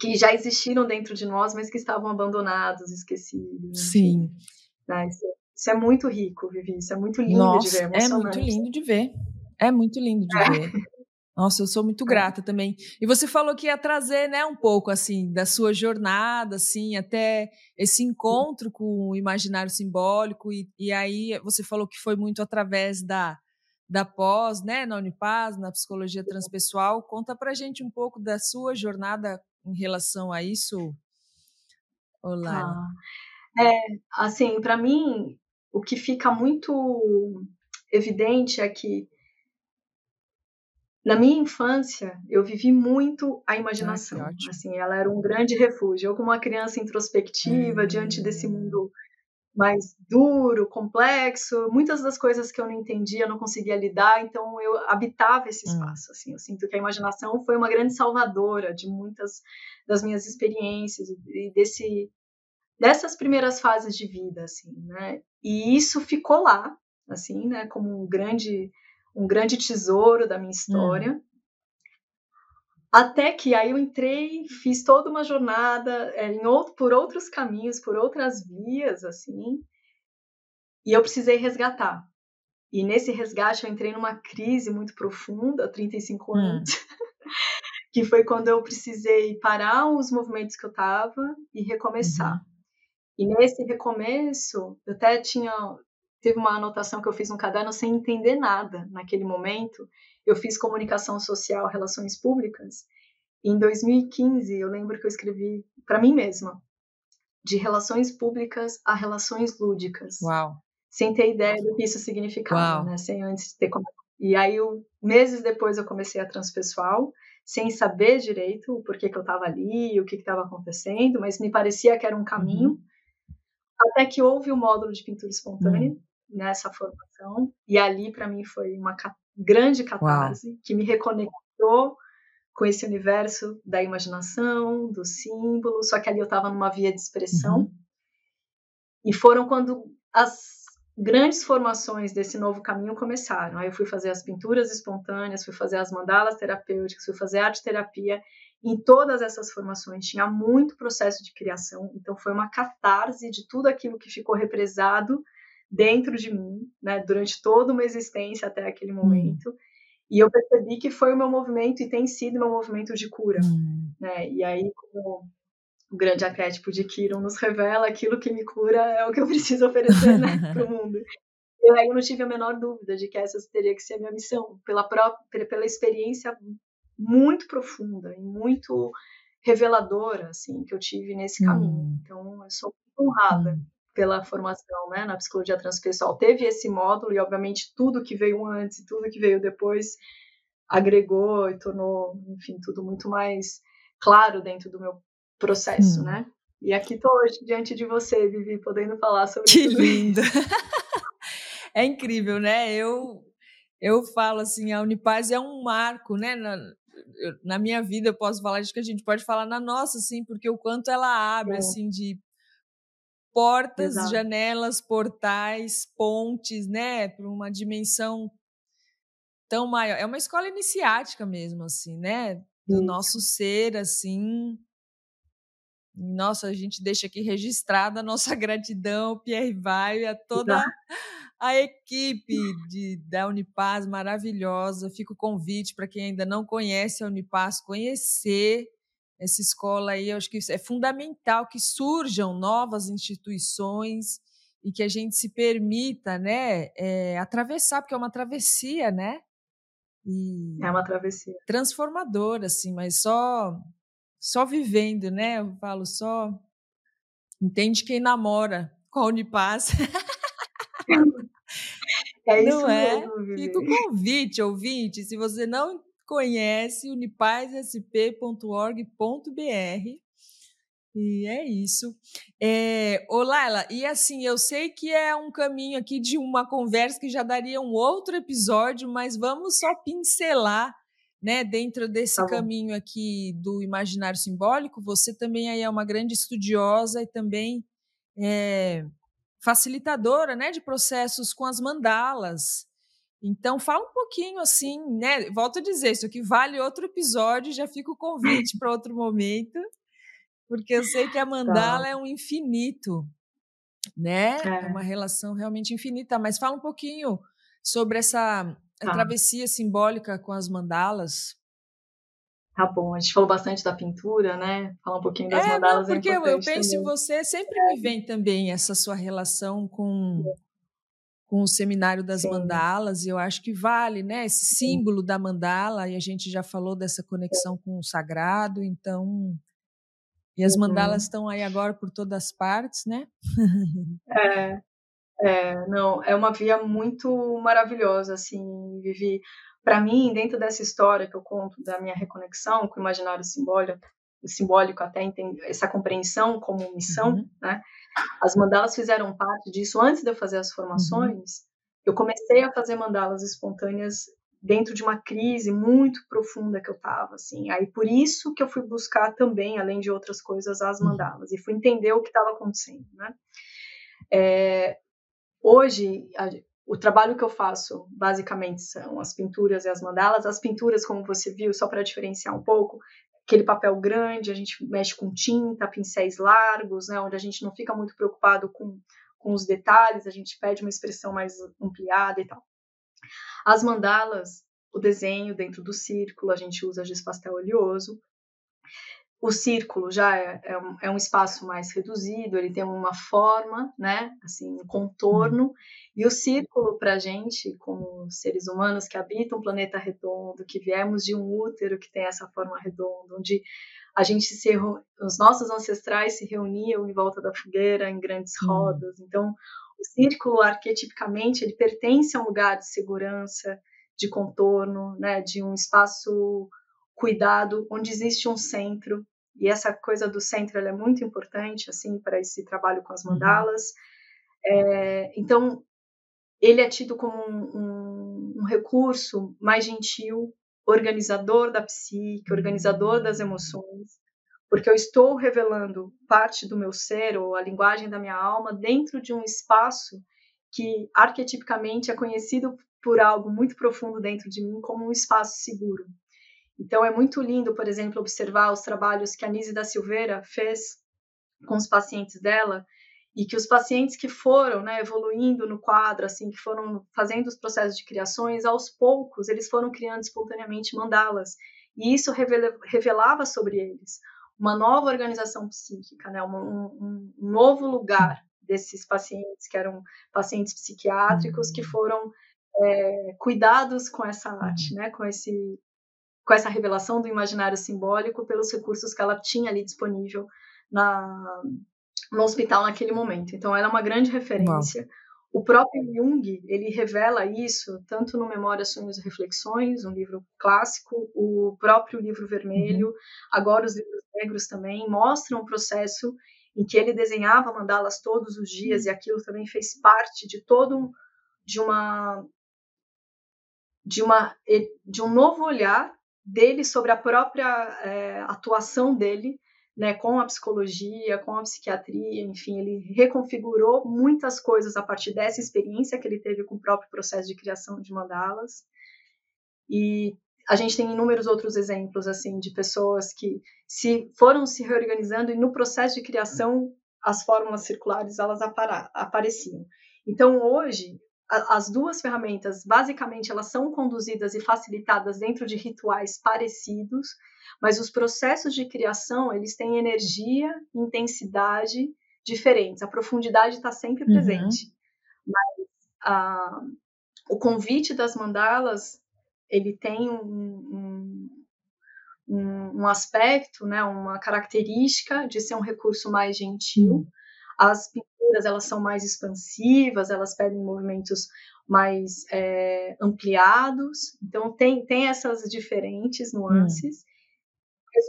que já existiram dentro de nós, mas que estavam abandonados, esquecidos. Sim. Né? Isso, isso, é muito rico, Vivi. Isso é muito lindo Nossa, de ver. É muito lindo de ver. É muito lindo de é. ver. [laughs] Nossa, eu sou muito é. grata também. E você falou que ia trazer, né, um pouco assim da sua jornada, assim, até esse encontro com o imaginário simbólico e, e aí você falou que foi muito através da da pós, né, na Unipaz, na psicologia transpessoal. Conta pra gente um pouco da sua jornada em relação a isso. Olá. Ah, é, assim, para mim, o que fica muito evidente é que na minha infância, eu vivi muito a imaginação. Ah, assim, ela era um grande refúgio. Eu, como uma criança introspectiva, hum. diante desse mundo mais duro, complexo, muitas das coisas que eu não entendia, não conseguia lidar, então eu habitava esse hum. espaço. Assim, eu sinto que a imaginação foi uma grande salvadora de muitas das minhas experiências e desse dessas primeiras fases de vida, assim, né? E isso ficou lá, assim, né? Como um grande um grande tesouro da minha história. Hum. Até que aí eu entrei, fiz toda uma jornada é, em outro, por outros caminhos, por outras vias, assim, e eu precisei resgatar. E nesse resgate eu entrei numa crise muito profunda, 35 hum. anos, [laughs] que foi quando eu precisei parar os movimentos que eu estava e recomeçar. Uhum. E nesse recomeço, eu até tinha teve uma anotação que eu fiz no caderno sem entender nada naquele momento. Eu fiz comunicação social, relações públicas. E em 2015, eu lembro que eu escrevi para mim mesma, de relações públicas a relações lúdicas. Uau. Sem ter ideia do que isso significava, né? Sem antes ter E aí, eu, meses depois, eu comecei a transpessoal, sem saber direito o porquê que eu estava ali, o que estava acontecendo, mas me parecia que era um caminho. Uhum. Até que houve o módulo de pintura espontânea, uhum nessa formação e ali para mim foi uma grande catarse Uau. que me reconectou com esse universo da imaginação, do símbolo, só que ali eu estava numa via de expressão. Uhum. E foram quando as grandes formações desse novo caminho começaram. Aí eu fui fazer as pinturas espontâneas, fui fazer as mandalas terapêuticas, fui fazer arte terapia. Em todas essas formações tinha muito processo de criação, então foi uma catarse de tudo aquilo que ficou represado dentro de mim, né, durante toda uma existência até aquele hum. momento. Hum. E eu percebi que foi o meu movimento e tem sido meu movimento de cura, hum. né? E aí como o grande arquétipo de Kiron nos revela aquilo que me cura é o que eu preciso oferecer, né, [laughs] para o mundo. E aí eu não tive a menor dúvida de que essa teria que ser a minha missão, pela própria pela experiência muito profunda e muito reveladora assim que eu tive nesse caminho. Hum. Então eu sou honrada hum pela formação né, na psicologia transpessoal teve esse módulo e obviamente tudo que veio antes e tudo que veio depois agregou e tornou, enfim, tudo muito mais claro dentro do meu processo, hum. né? E aqui estou hoje diante de você, Vivi, podendo falar sobre que lindo. [laughs] é incrível, né? Eu eu falo assim, a Unipaz é um marco, né? Na, na minha vida eu posso falar de que a gente pode falar na nossa, assim, porque o quanto ela abre, é. assim, de portas, Exato. janelas, portais, pontes, né, para uma dimensão tão maior. É uma escola iniciática mesmo, assim, né, do Isso. nosso ser, assim. Nossa, a gente deixa aqui registrada a nossa [laughs] gratidão, Pierre Vai, a toda Exato. a equipe de, da Unipaz maravilhosa. Fica o convite para quem ainda não conhece a Unipaz conhecer essa escola aí, eu acho que é fundamental que surjam novas instituições e que a gente se permita, né, é, atravessar, porque é uma travessia, né? E é uma travessia transformadora, assim, mas só só vivendo, né? Eu falo só entende quem namora [laughs] com a Unipaz. [laughs] É isso não é? Mesmo, Fica o convite, ouvinte. Se você não conhece, unipazsp.org.br. E é isso. É, ô, Laila, e assim, eu sei que é um caminho aqui de uma conversa que já daria um outro episódio, mas vamos só pincelar, né, dentro desse tá caminho aqui do imaginário simbólico. Você também aí é uma grande estudiosa e também é, facilitadora, né, de processos com as mandalas. Então, fala um pouquinho assim, né? Volto a dizer, isso aqui vale outro episódio, já fica o convite [laughs] para outro momento, porque eu sei que a mandala tá. é um infinito, né? É. é. uma relação realmente infinita. Mas fala um pouquinho sobre essa tá. travessia simbólica com as mandalas. Tá bom, a gente falou bastante da pintura, né? Falar um pouquinho das é, mandalas. Não, porque é eu, penso também. em você, sempre me vem também essa sua relação com com o seminário das Sim. mandalas, e eu acho que vale, né? Esse símbolo Sim. da mandala, e a gente já falou dessa conexão com o sagrado, então. E as mandalas uhum. estão aí agora por todas as partes, né? É, é, não, é uma via muito maravilhosa, assim, Vivi. Para mim, dentro dessa história que eu conto da minha reconexão com o imaginário simbólico, simbólico até essa compreensão como missão, uhum. né? As mandalas fizeram parte disso antes de eu fazer as formações. Uhum. Eu comecei a fazer mandalas espontâneas dentro de uma crise muito profunda que eu estava, assim. Aí por isso que eu fui buscar também, além de outras coisas, as uhum. mandalas e fui entender o que estava acontecendo, né? É, hoje a, o trabalho que eu faço basicamente são as pinturas e as mandalas. As pinturas, como você viu, só para diferenciar um pouco, aquele papel grande, a gente mexe com tinta, pincéis largos, né, onde a gente não fica muito preocupado com, com os detalhes, a gente pede uma expressão mais ampliada e tal. As mandalas, o desenho dentro do círculo, a gente usa giz pastel oleoso. O círculo já é, é, um, é um espaço mais reduzido, ele tem uma forma, né, assim, um contorno, e o círculo para a gente, como seres humanos que habitam um planeta redondo, que viemos de um útero que tem essa forma redonda, onde a gente se os nossos ancestrais se reuniam em volta da fogueira em grandes uhum. rodas. Então, o círculo arquetipicamente ele pertence a um lugar de segurança, de contorno, né, de um espaço cuidado, onde existe um centro, e essa coisa do centro é muito importante, assim, para esse trabalho com as uhum. mandalas. É, então, ele é tido como um, um, um, recurso mais gentil, organizador da psique, organizador das emoções, porque eu estou revelando parte do meu ser, ou a linguagem da minha alma, dentro de um espaço que arquetipicamente é conhecido por algo muito profundo dentro de mim como um espaço seguro. Então é muito lindo, por exemplo, observar os trabalhos que a Nise da Silveira fez com os pacientes dela e que os pacientes que foram né, evoluindo no quadro, assim, que foram fazendo os processos de criações, aos poucos eles foram criando espontaneamente mandalas. E isso revelava sobre eles uma nova organização psíquica, né, um, um novo lugar desses pacientes que eram pacientes psiquiátricos que foram é, cuidados com essa arte, né, com esse com essa revelação do imaginário simbólico pelos recursos que ela tinha ali disponível na, no hospital naquele momento. Então, ela é uma grande referência. O próprio Jung, ele revela isso tanto no Memórias, Sonhos e Reflexões, um livro clássico, o próprio livro vermelho, uhum. agora os livros negros também, mostram o processo em que ele desenhava mandalas todos os dias e aquilo também fez parte de todo de uma de uma de um novo olhar dele sobre a própria é, atuação dele né, com a psicologia, com a psiquiatria, enfim, ele reconfigurou muitas coisas a partir dessa experiência que ele teve com o próprio processo de criação de mandalas. E a gente tem inúmeros outros exemplos assim de pessoas que se foram se reorganizando e no processo de criação as fórmulas circulares elas apareciam. Então hoje as duas ferramentas, basicamente, elas são conduzidas e facilitadas dentro de rituais parecidos, mas os processos de criação, eles têm energia, intensidade diferentes. A profundidade está sempre uhum. presente. Mas a, o convite das mandalas, ele tem um, um, um, aspecto, né, uma característica de ser um recurso mais gentil. Uhum. As pinturas, elas são mais expansivas, elas pedem movimentos mais é, ampliados. Então, tem, tem essas diferentes nuances. Uhum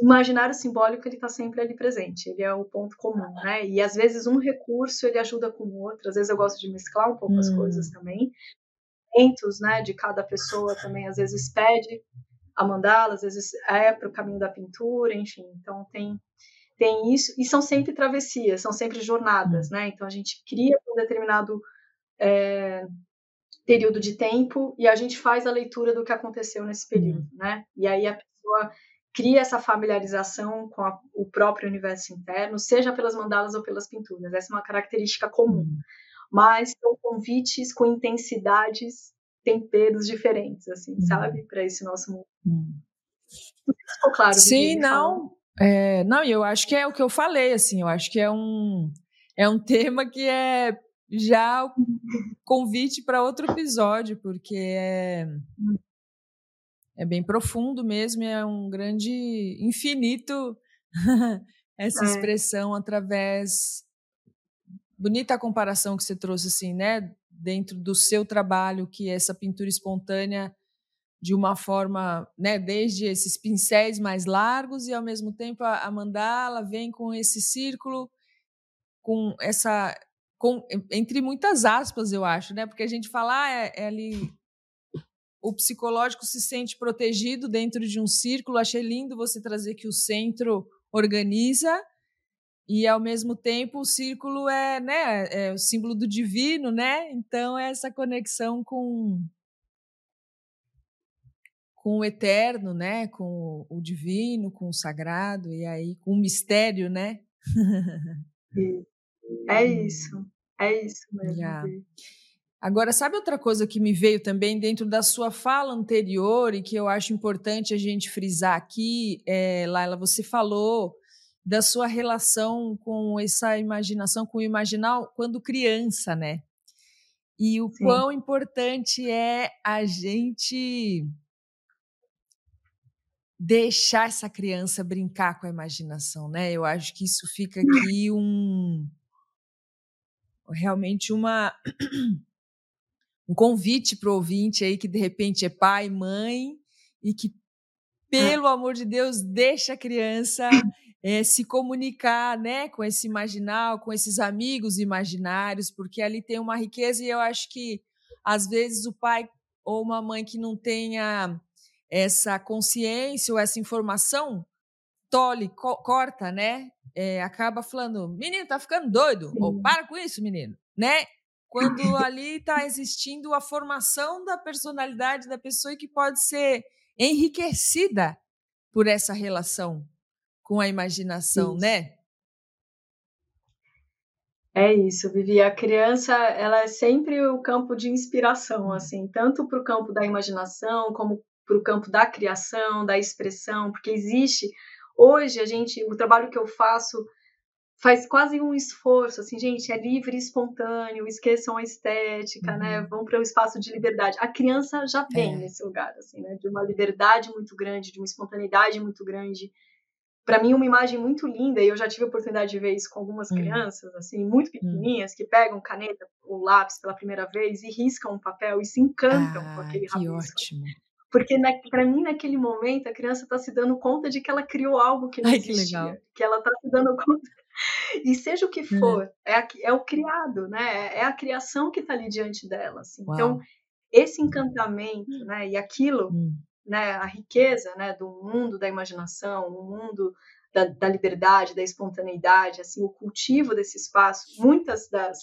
o imaginário simbólico ele está sempre ali presente, ele é o ponto comum, né? E às vezes um recurso ele ajuda com o outro, às vezes eu gosto de mesclar um pouco hum. as coisas também. Momentos, né, de cada pessoa também às vezes pede a mandala, às vezes é para o caminho da pintura, enfim. Então tem tem isso e são sempre travessias, são sempre jornadas, hum. né? Então a gente cria um determinado é, período de tempo e a gente faz a leitura do que aconteceu nesse período, hum. né? E aí a pessoa cria essa familiarização com a, o próprio universo interno, seja pelas mandalas ou pelas pinturas. Essa é uma característica comum. Hum. Mas são convites com intensidades, temperos diferentes, assim, sabe? Para esse nosso mundo. Hum. Ficou claro? Sim, não. É, não, eu acho que é o que eu falei, assim, eu acho que é um, é um [laughs] tema que é já o convite para outro episódio, porque é, é bem profundo mesmo, é um grande infinito [laughs] essa é. expressão através bonita a comparação que você trouxe assim, né, dentro do seu trabalho, que é essa pintura espontânea de uma forma, né, desde esses pincéis mais largos e ao mesmo tempo a, a mandala vem com esse círculo com essa com, entre muitas aspas, eu acho, né? Porque a gente fala ah, é, é ali o psicológico se sente protegido dentro de um círculo. Achei lindo você trazer que o centro organiza e ao mesmo tempo o círculo é, né, é o símbolo do divino, né? Então é essa conexão com com o eterno, né? Com o divino, com o sagrado e aí com o mistério, né? é isso, é isso mesmo. Yeah. Agora, sabe outra coisa que me veio também dentro da sua fala anterior e que eu acho importante a gente frisar aqui, é, Laila, você falou da sua relação com essa imaginação, com o imaginal quando criança, né? E o Sim. quão importante é a gente deixar essa criança brincar com a imaginação, né? Eu acho que isso fica aqui um realmente uma um convite para o ouvinte aí que de repente é pai, mãe e que, pelo amor de Deus, deixa a criança é, se comunicar né, com esse imaginal, com esses amigos imaginários, porque ali tem uma riqueza e eu acho que, às vezes, o pai ou uma mãe que não tenha essa consciência ou essa informação, tole, co corta, né? É, acaba falando, menino, tá ficando doido, ou para com isso, menino, né? quando [laughs] ali está existindo a formação da personalidade da pessoa e que pode ser enriquecida por essa relação com a imaginação, isso. né? É isso, Vivi. A criança, ela é sempre o campo de inspiração, hum. assim, tanto para o campo da imaginação como para o campo da criação, da expressão, porque existe hoje a gente, o trabalho que eu faço faz quase um esforço, assim, gente, é livre e espontâneo, esqueçam a estética, né, uhum. né, vão para o um espaço de liberdade. A criança já vem é. nesse lugar, assim, né, de uma liberdade muito grande, de uma espontaneidade muito grande. Para mim, uma imagem muito linda, e eu já tive a oportunidade de ver isso com algumas uhum. crianças, assim, muito uhum. pequenininhas, que pegam caneta ou lápis pela primeira vez e riscam um papel e se encantam ah, com aquele rabisco. Que ótimo. Porque para mim, naquele momento, a criança está se dando conta de que ela criou algo que não Ai, existia. Que, que ela está se dando conta [laughs] e seja o que uhum. for, é, a, é o criado, né? É a criação que está ali diante dela. Assim. Então, esse encantamento, né? E aquilo, hum. né? A riqueza, né? Do mundo da imaginação, o mundo da, da, liberdade, da espontaneidade, assim, o cultivo desse espaço. Muitas das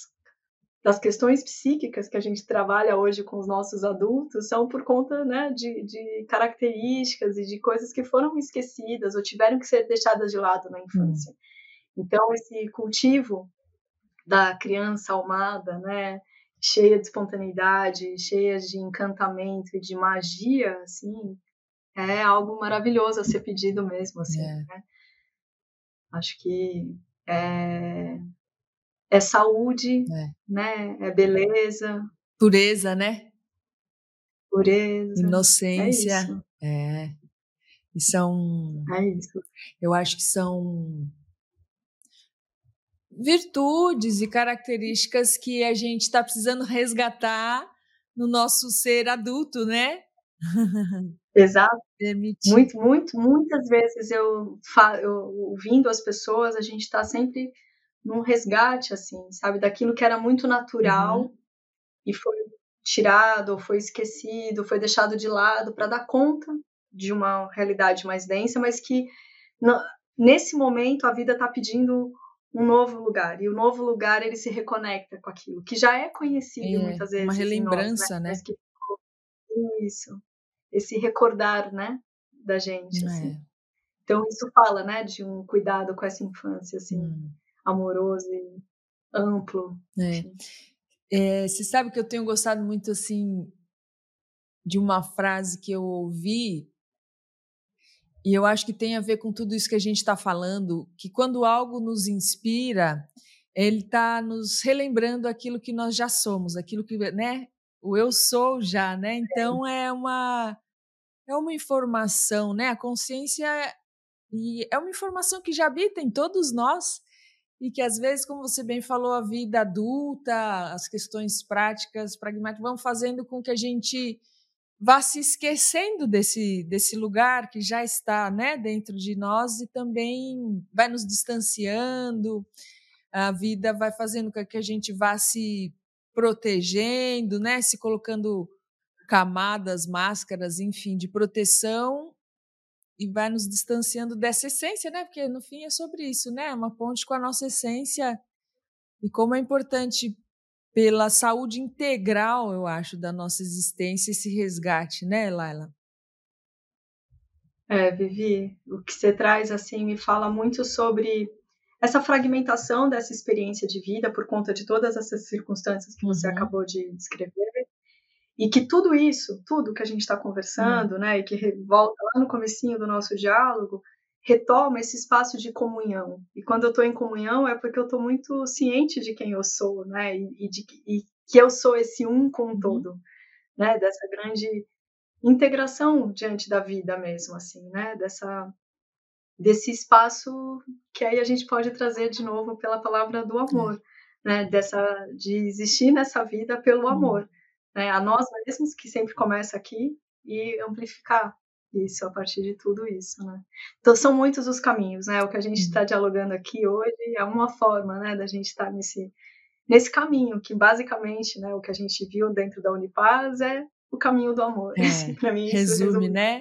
das questões psíquicas que a gente trabalha hoje com os nossos adultos são por conta né, de, de, características e de coisas que foram esquecidas ou tiveram que ser deixadas de lado na infância. Hum. Então, esse cultivo da criança almada, né, cheia de espontaneidade, cheia de encantamento e de magia, assim, é algo maravilhoso a ser pedido mesmo, assim, é. né? Acho que é, é saúde, é. né? É beleza. Pureza, né? Pureza. Inocência. É. é. E são. É isso. Eu acho que são virtudes e características que a gente está precisando resgatar no nosso ser adulto, né? [laughs] Exato. Permitir. Muito, muito, muitas vezes eu, eu ouvindo as pessoas, a gente está sempre num resgate, assim, sabe, daquilo que era muito natural uhum. e foi tirado, ou foi esquecido, foi deixado de lado para dar conta de uma realidade mais densa, mas que nesse momento a vida está pedindo um novo lugar e o novo lugar ele se reconecta com aquilo que já é conhecido é, muitas vezes uma relembrança nós, né, né? isso esse recordar né da gente é. assim. então isso fala né de um cuidado com essa infância assim hum. Amoroso e amplo é. é. você sabe que eu tenho gostado muito assim de uma frase que eu ouvi e eu acho que tem a ver com tudo isso que a gente está falando, que quando algo nos inspira, ele está nos relembrando aquilo que nós já somos, aquilo que, né? O eu sou já, né? Então é uma é uma informação, né? A consciência e é uma informação que já habita em todos nós e que às vezes, como você bem falou, a vida adulta, as questões práticas, pragmáticas, vão fazendo com que a gente vá se esquecendo desse, desse lugar que já está né, dentro de nós e também vai nos distanciando, a vida vai fazendo com que a gente vá se protegendo, né, se colocando camadas, máscaras, enfim, de proteção e vai nos distanciando dessa essência, né? Porque no fim é sobre isso, né? Uma ponte com a nossa essência e como é importante pela saúde integral, eu acho, da nossa existência, esse resgate, né, Laila? É, Vivi, o que você traz assim me fala muito sobre essa fragmentação dessa experiência de vida por conta de todas essas circunstâncias que você uhum. acabou de descrever e que tudo isso, tudo que a gente está conversando, uhum. né, e que volta lá no comecinho do nosso diálogo, retoma esse espaço de comunhão. E quando eu estou em comunhão é porque eu estou muito ciente de quem eu sou, né? E, de, e que eu sou esse um com o uhum. todo, né? Dessa grande integração diante da vida mesmo, assim, né? Dessa desse espaço que aí a gente pode trazer de novo pela palavra do amor, né? Dessa de existir nessa vida pelo uhum. Né? A nós mesmos que sempre começa aqui e amplificar isso a partir de tudo isso, né? Então são muitos os caminhos, né? O que a gente está uhum. dialogando aqui hoje é uma forma, né, da gente estar tá nesse nesse caminho que basicamente, né, o que a gente viu dentro da Unipaz é o caminho do amor. É, [laughs] para mim resume, resume, né?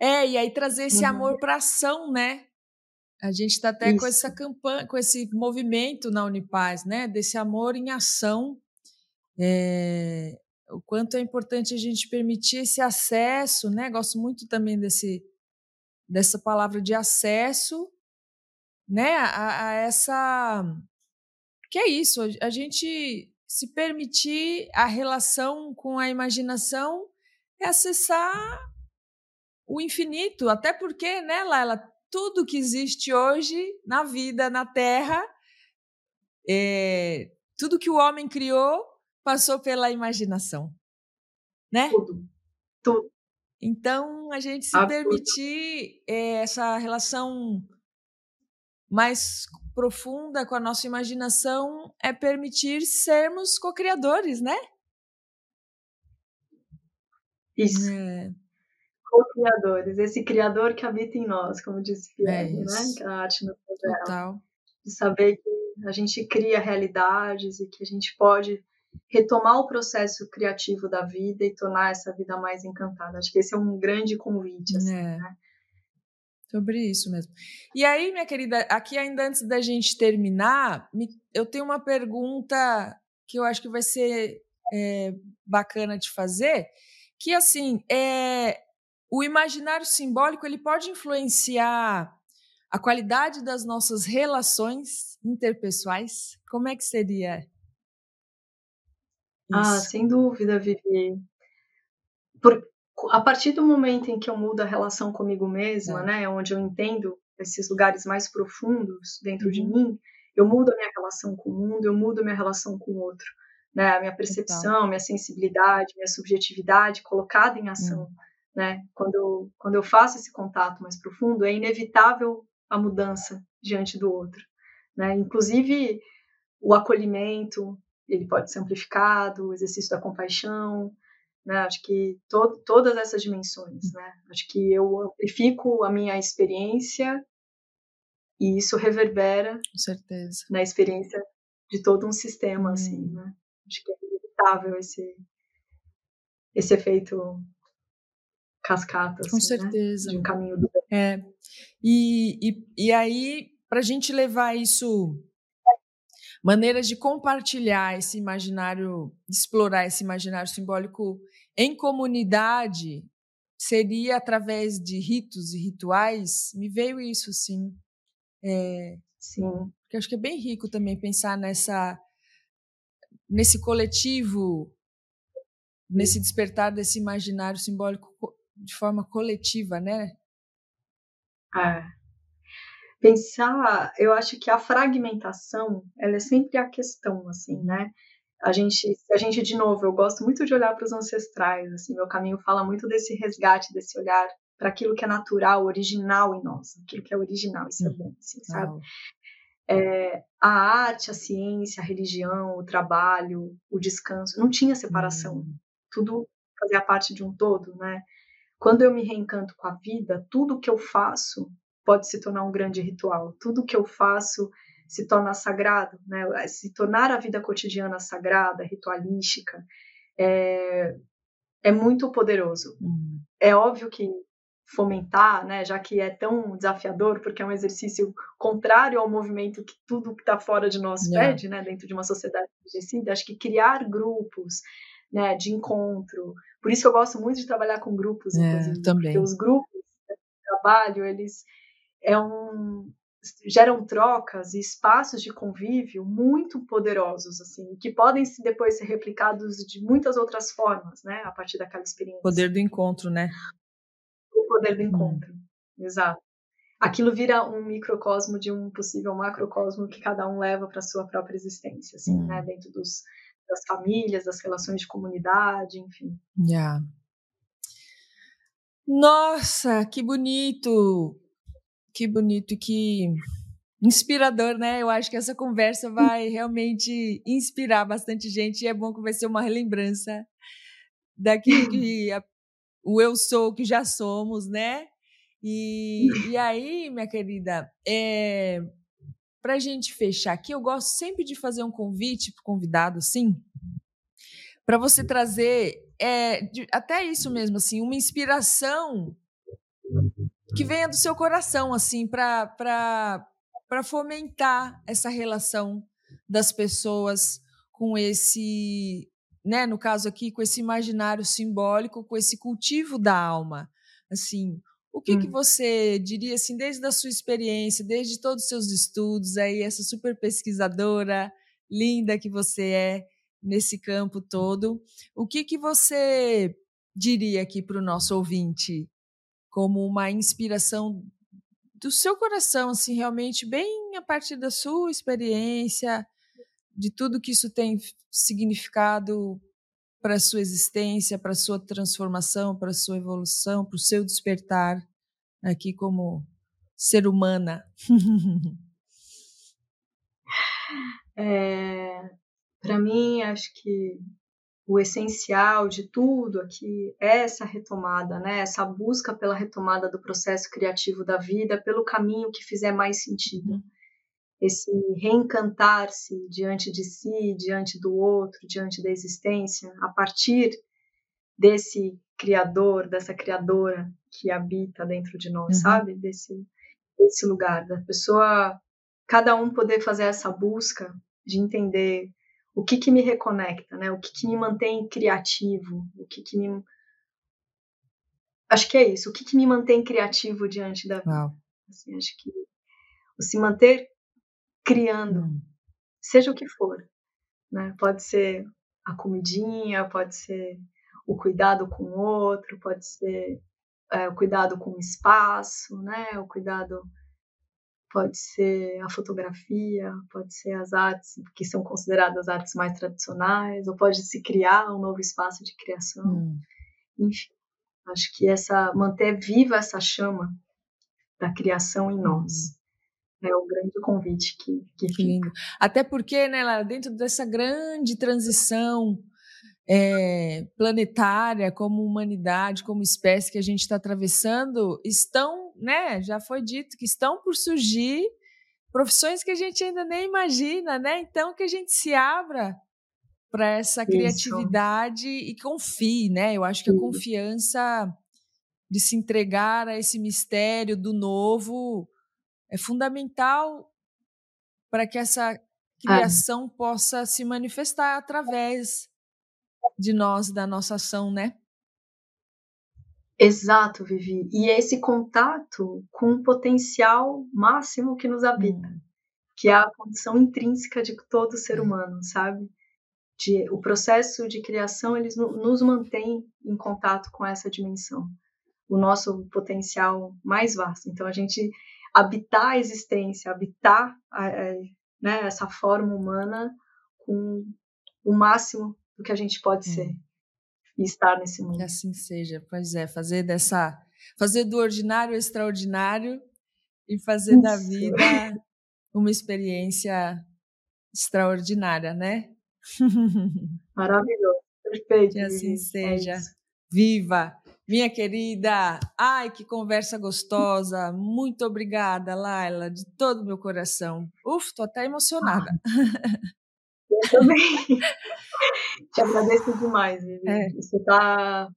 É e aí trazer esse uhum. amor para ação, né? A gente está até isso. com essa campanha, com esse movimento na Unipaz, né? Desse amor em ação. É, o quanto é importante a gente permitir esse acesso, né? Gosto muito também desse dessa palavra de acesso, né? A, a essa que é isso, a, gente se permitir a relação com a imaginação é acessar o infinito, até porque, né, Laila, tudo que existe hoje na vida, na Terra, é, tudo que o homem criou passou pela imaginação, né? Tudo, tudo. Então, a gente se permitir é, essa relação mais profunda com a nossa imaginação é permitir sermos co-criadores, né? Isso. É. Co-criadores, esse criador que habita em nós, como disse Pierre, é né? É a arte no Total. De saber que a gente cria realidades e que a gente pode retomar o processo criativo da vida e tornar essa vida mais encantada. Acho que esse é um grande convite, assim, é. né? Sobre isso mesmo. E aí, minha querida, aqui ainda antes da gente terminar, eu tenho uma pergunta que eu acho que vai ser é, bacana de fazer, que assim, é, o imaginário simbólico ele pode influenciar a qualidade das nossas relações interpessoais? Como é que seria ah, sem dúvida, Vivi. Por, a partir do momento em que eu mudo a relação comigo mesma, é. né, onde eu entendo esses lugares mais profundos dentro uhum. de mim, eu mudo a minha relação com o mundo, eu mudo a minha relação com o outro. Né? A minha percepção, então. minha sensibilidade, minha subjetividade colocada em ação. Hum. Né? Quando, quando eu faço esse contato mais profundo, é inevitável a mudança diante do outro. Né? Inclusive, o acolhimento, ele pode ser amplificado, o exercício da compaixão, né? Acho que to todas essas dimensões, né? Acho que eu amplifico a minha experiência e isso reverbera Com certeza. na experiência de todo um sistema, hum. assim, né? Acho que é inevitável esse, esse efeito cascata, Com assim, né? certeza. Né? De um caminho do bem. É. E, e, e aí, para a gente levar isso maneiras de compartilhar esse imaginário, explorar esse imaginário simbólico em comunidade seria através de ritos e rituais. Me veio isso, sim. É, sim. Porque acho que é bem rico também pensar nessa nesse coletivo, nesse despertar desse imaginário simbólico de forma coletiva, né? É pensar, eu acho que a fragmentação, ela é sempre a questão, assim, né? A gente, a gente de novo, eu gosto muito de olhar para os ancestrais, assim, meu caminho fala muito desse resgate, desse olhar para aquilo que é natural, original em nós, aquilo que é original, isso é uhum. bom, assim, sabe? É, a arte, a ciência, a religião, o trabalho, o descanso, não tinha separação, uhum. tudo fazia parte de um todo, né? Quando eu me reencanto com a vida, tudo que eu faço pode se tornar um grande ritual. Tudo que eu faço se torna sagrado, né? Se tornar a vida cotidiana sagrada, ritualística, é, é muito poderoso. Uhum. É óbvio que fomentar, né, já que é tão desafiador, porque é um exercício contrário ao movimento que tudo que está fora de nós yeah. pede, né, dentro de uma sociedade enrijecida, acho que criar grupos, né, de encontro. Por isso que eu gosto muito de trabalhar com grupos, é, inclusive, também. porque os grupos de trabalho, eles é um geram trocas e espaços de convívio muito poderosos assim que podem depois ser replicados de muitas outras formas né a partir daquela experiência poder do encontro né o poder do encontro hum. exato aquilo vira um microcosmo de um possível macrocosmo que cada um leva para sua própria existência assim hum. né dentro dos das famílias das relações de comunidade enfim yeah. nossa que bonito que bonito e que inspirador, né? Eu acho que essa conversa vai realmente inspirar bastante gente e é bom que vai ser uma relembrança daquilo [laughs] que a, o eu sou, que já somos, né? E, e aí, minha querida, é, para a gente fechar aqui, eu gosto sempre de fazer um convite para convidado, sim, para você trazer é, de, até isso mesmo, assim, uma inspiração que venha do seu coração, assim, para fomentar essa relação das pessoas com esse, né, no caso aqui, com esse imaginário simbólico, com esse cultivo da alma. Assim, o que, hum. que você diria, assim, desde a sua experiência, desde todos os seus estudos, aí, essa super pesquisadora linda que você é nesse campo todo, o que, que você diria aqui para o nosso ouvinte como uma inspiração do seu coração, assim, realmente bem a partir da sua experiência, de tudo que isso tem significado para a sua existência, para a sua transformação, para a sua evolução, para o seu despertar aqui como ser humana. [laughs] é, para mim, acho que o essencial de tudo aqui é essa retomada, né? Essa busca pela retomada do processo criativo da vida, pelo caminho que fizer mais sentido. Uhum. Esse reencantar-se diante de si, diante do outro, diante da existência, a partir desse criador, dessa criadora que habita dentro de nós, uhum. sabe? Desse, desse lugar, da pessoa, cada um poder fazer essa busca de entender o que que me reconecta, né? O que que me mantém criativo, o que que me acho que é isso, o que que me mantém criativo diante da vida. Assim, acho que o se manter criando, hum. seja o que for, né? Pode ser a comidinha, pode ser o cuidado com o outro, pode ser é, o cuidado com o espaço, né? O cuidado pode ser a fotografia, pode ser as artes que são consideradas artes mais tradicionais, ou pode se criar um novo espaço de criação. Hum. Enfim, acho que essa manter viva essa chama da criação em nós. Hum. É o grande convite que, que, que lindo. Até porque, né, Lara, dentro dessa grande transição é, planetária, como humanidade, como espécie que a gente está atravessando, estão, né? Já foi dito que estão por surgir profissões que a gente ainda nem imagina, né? Então que a gente se abra para essa criatividade e confie, né? Eu acho que a confiança de se entregar a esse mistério do novo é fundamental para que essa criação ah. possa se manifestar através de nós, da nossa ação, né? Exato, Vivi. E é esse contato com o potencial máximo que nos habita, hum. que é a condição intrínseca de todo ser hum. humano, sabe? De, o processo de criação eles nos mantém em contato com essa dimensão, o nosso potencial mais vasto. Então a gente habitar a existência, habitar a, a, né, essa forma humana com o máximo do que a gente pode ser uhum. E estar nesse mundo. Que assim seja, pois é, fazer dessa, fazer do ordinário extraordinário e fazer Isso. da vida uma experiência extraordinária, né? [laughs] Maravilhoso, perfeito. Que assim é seja. É Viva! Minha querida, ai que conversa gostosa. Muito obrigada, Laila, de todo o meu coração. Uf, tô até emocionada. Ah. [laughs] Eu também. [laughs] Te agradeço demais, Vivi. É. Você está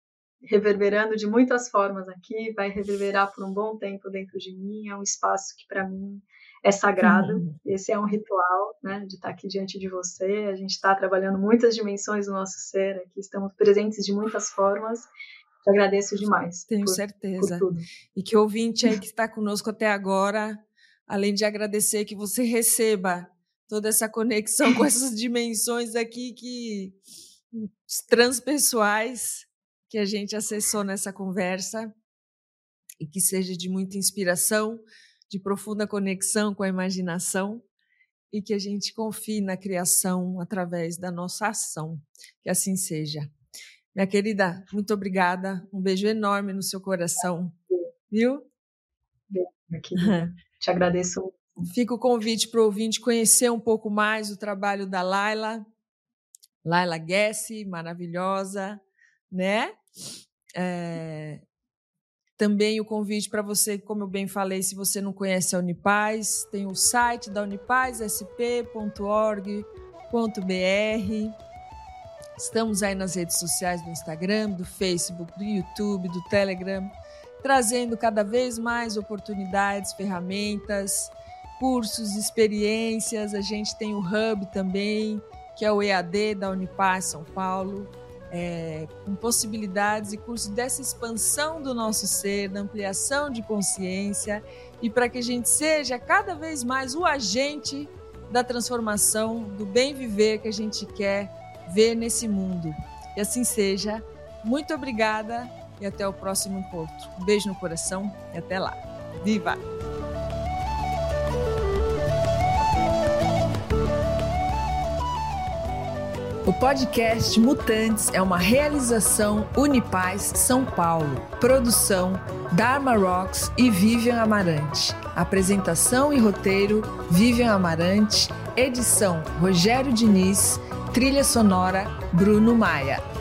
reverberando de muitas formas aqui, vai reverberar por um bom tempo dentro de mim. É um espaço que, para mim, é sagrado. Uhum. Esse é um ritual, né, de estar aqui diante de você. A gente está trabalhando muitas dimensões do nosso ser aqui, estamos presentes de muitas formas. Te agradeço demais. Tenho por, certeza. Por e que ouvinte aí que está conosco até agora, além de agradecer que você receba toda essa conexão com essas [laughs] dimensões aqui que transpessoais que a gente acessou nessa conversa e que seja de muita inspiração, de profunda conexão com a imaginação e que a gente confie na criação através da nossa ação. Que assim seja. Minha querida, muito obrigada. Um beijo enorme no seu coração. Viu? [laughs] Te agradeço Fica o convite para o ouvinte conhecer um pouco mais o trabalho da Laila. Laila Guessi, maravilhosa, né? É, também o convite para você, como eu bem falei, se você não conhece a Unipaz, tem o site da unipazsp.org.br. Estamos aí nas redes sociais do Instagram, do Facebook, do YouTube, do Telegram, trazendo cada vez mais oportunidades, ferramentas cursos, experiências. A gente tem o Hub também, que é o EAD da Unipar São Paulo, é, com possibilidades e cursos dessa expansão do nosso ser, da ampliação de consciência e para que a gente seja cada vez mais o agente da transformação, do bem viver que a gente quer ver nesse mundo. E assim seja. Muito obrigada e até o próximo encontro. Um beijo no coração e até lá. Viva! O podcast Mutantes é uma realização Unipaz São Paulo. Produção Dharma Rocks e Vivian Amarante. Apresentação e roteiro Vivian Amarante. Edição Rogério Diniz. Trilha sonora Bruno Maia.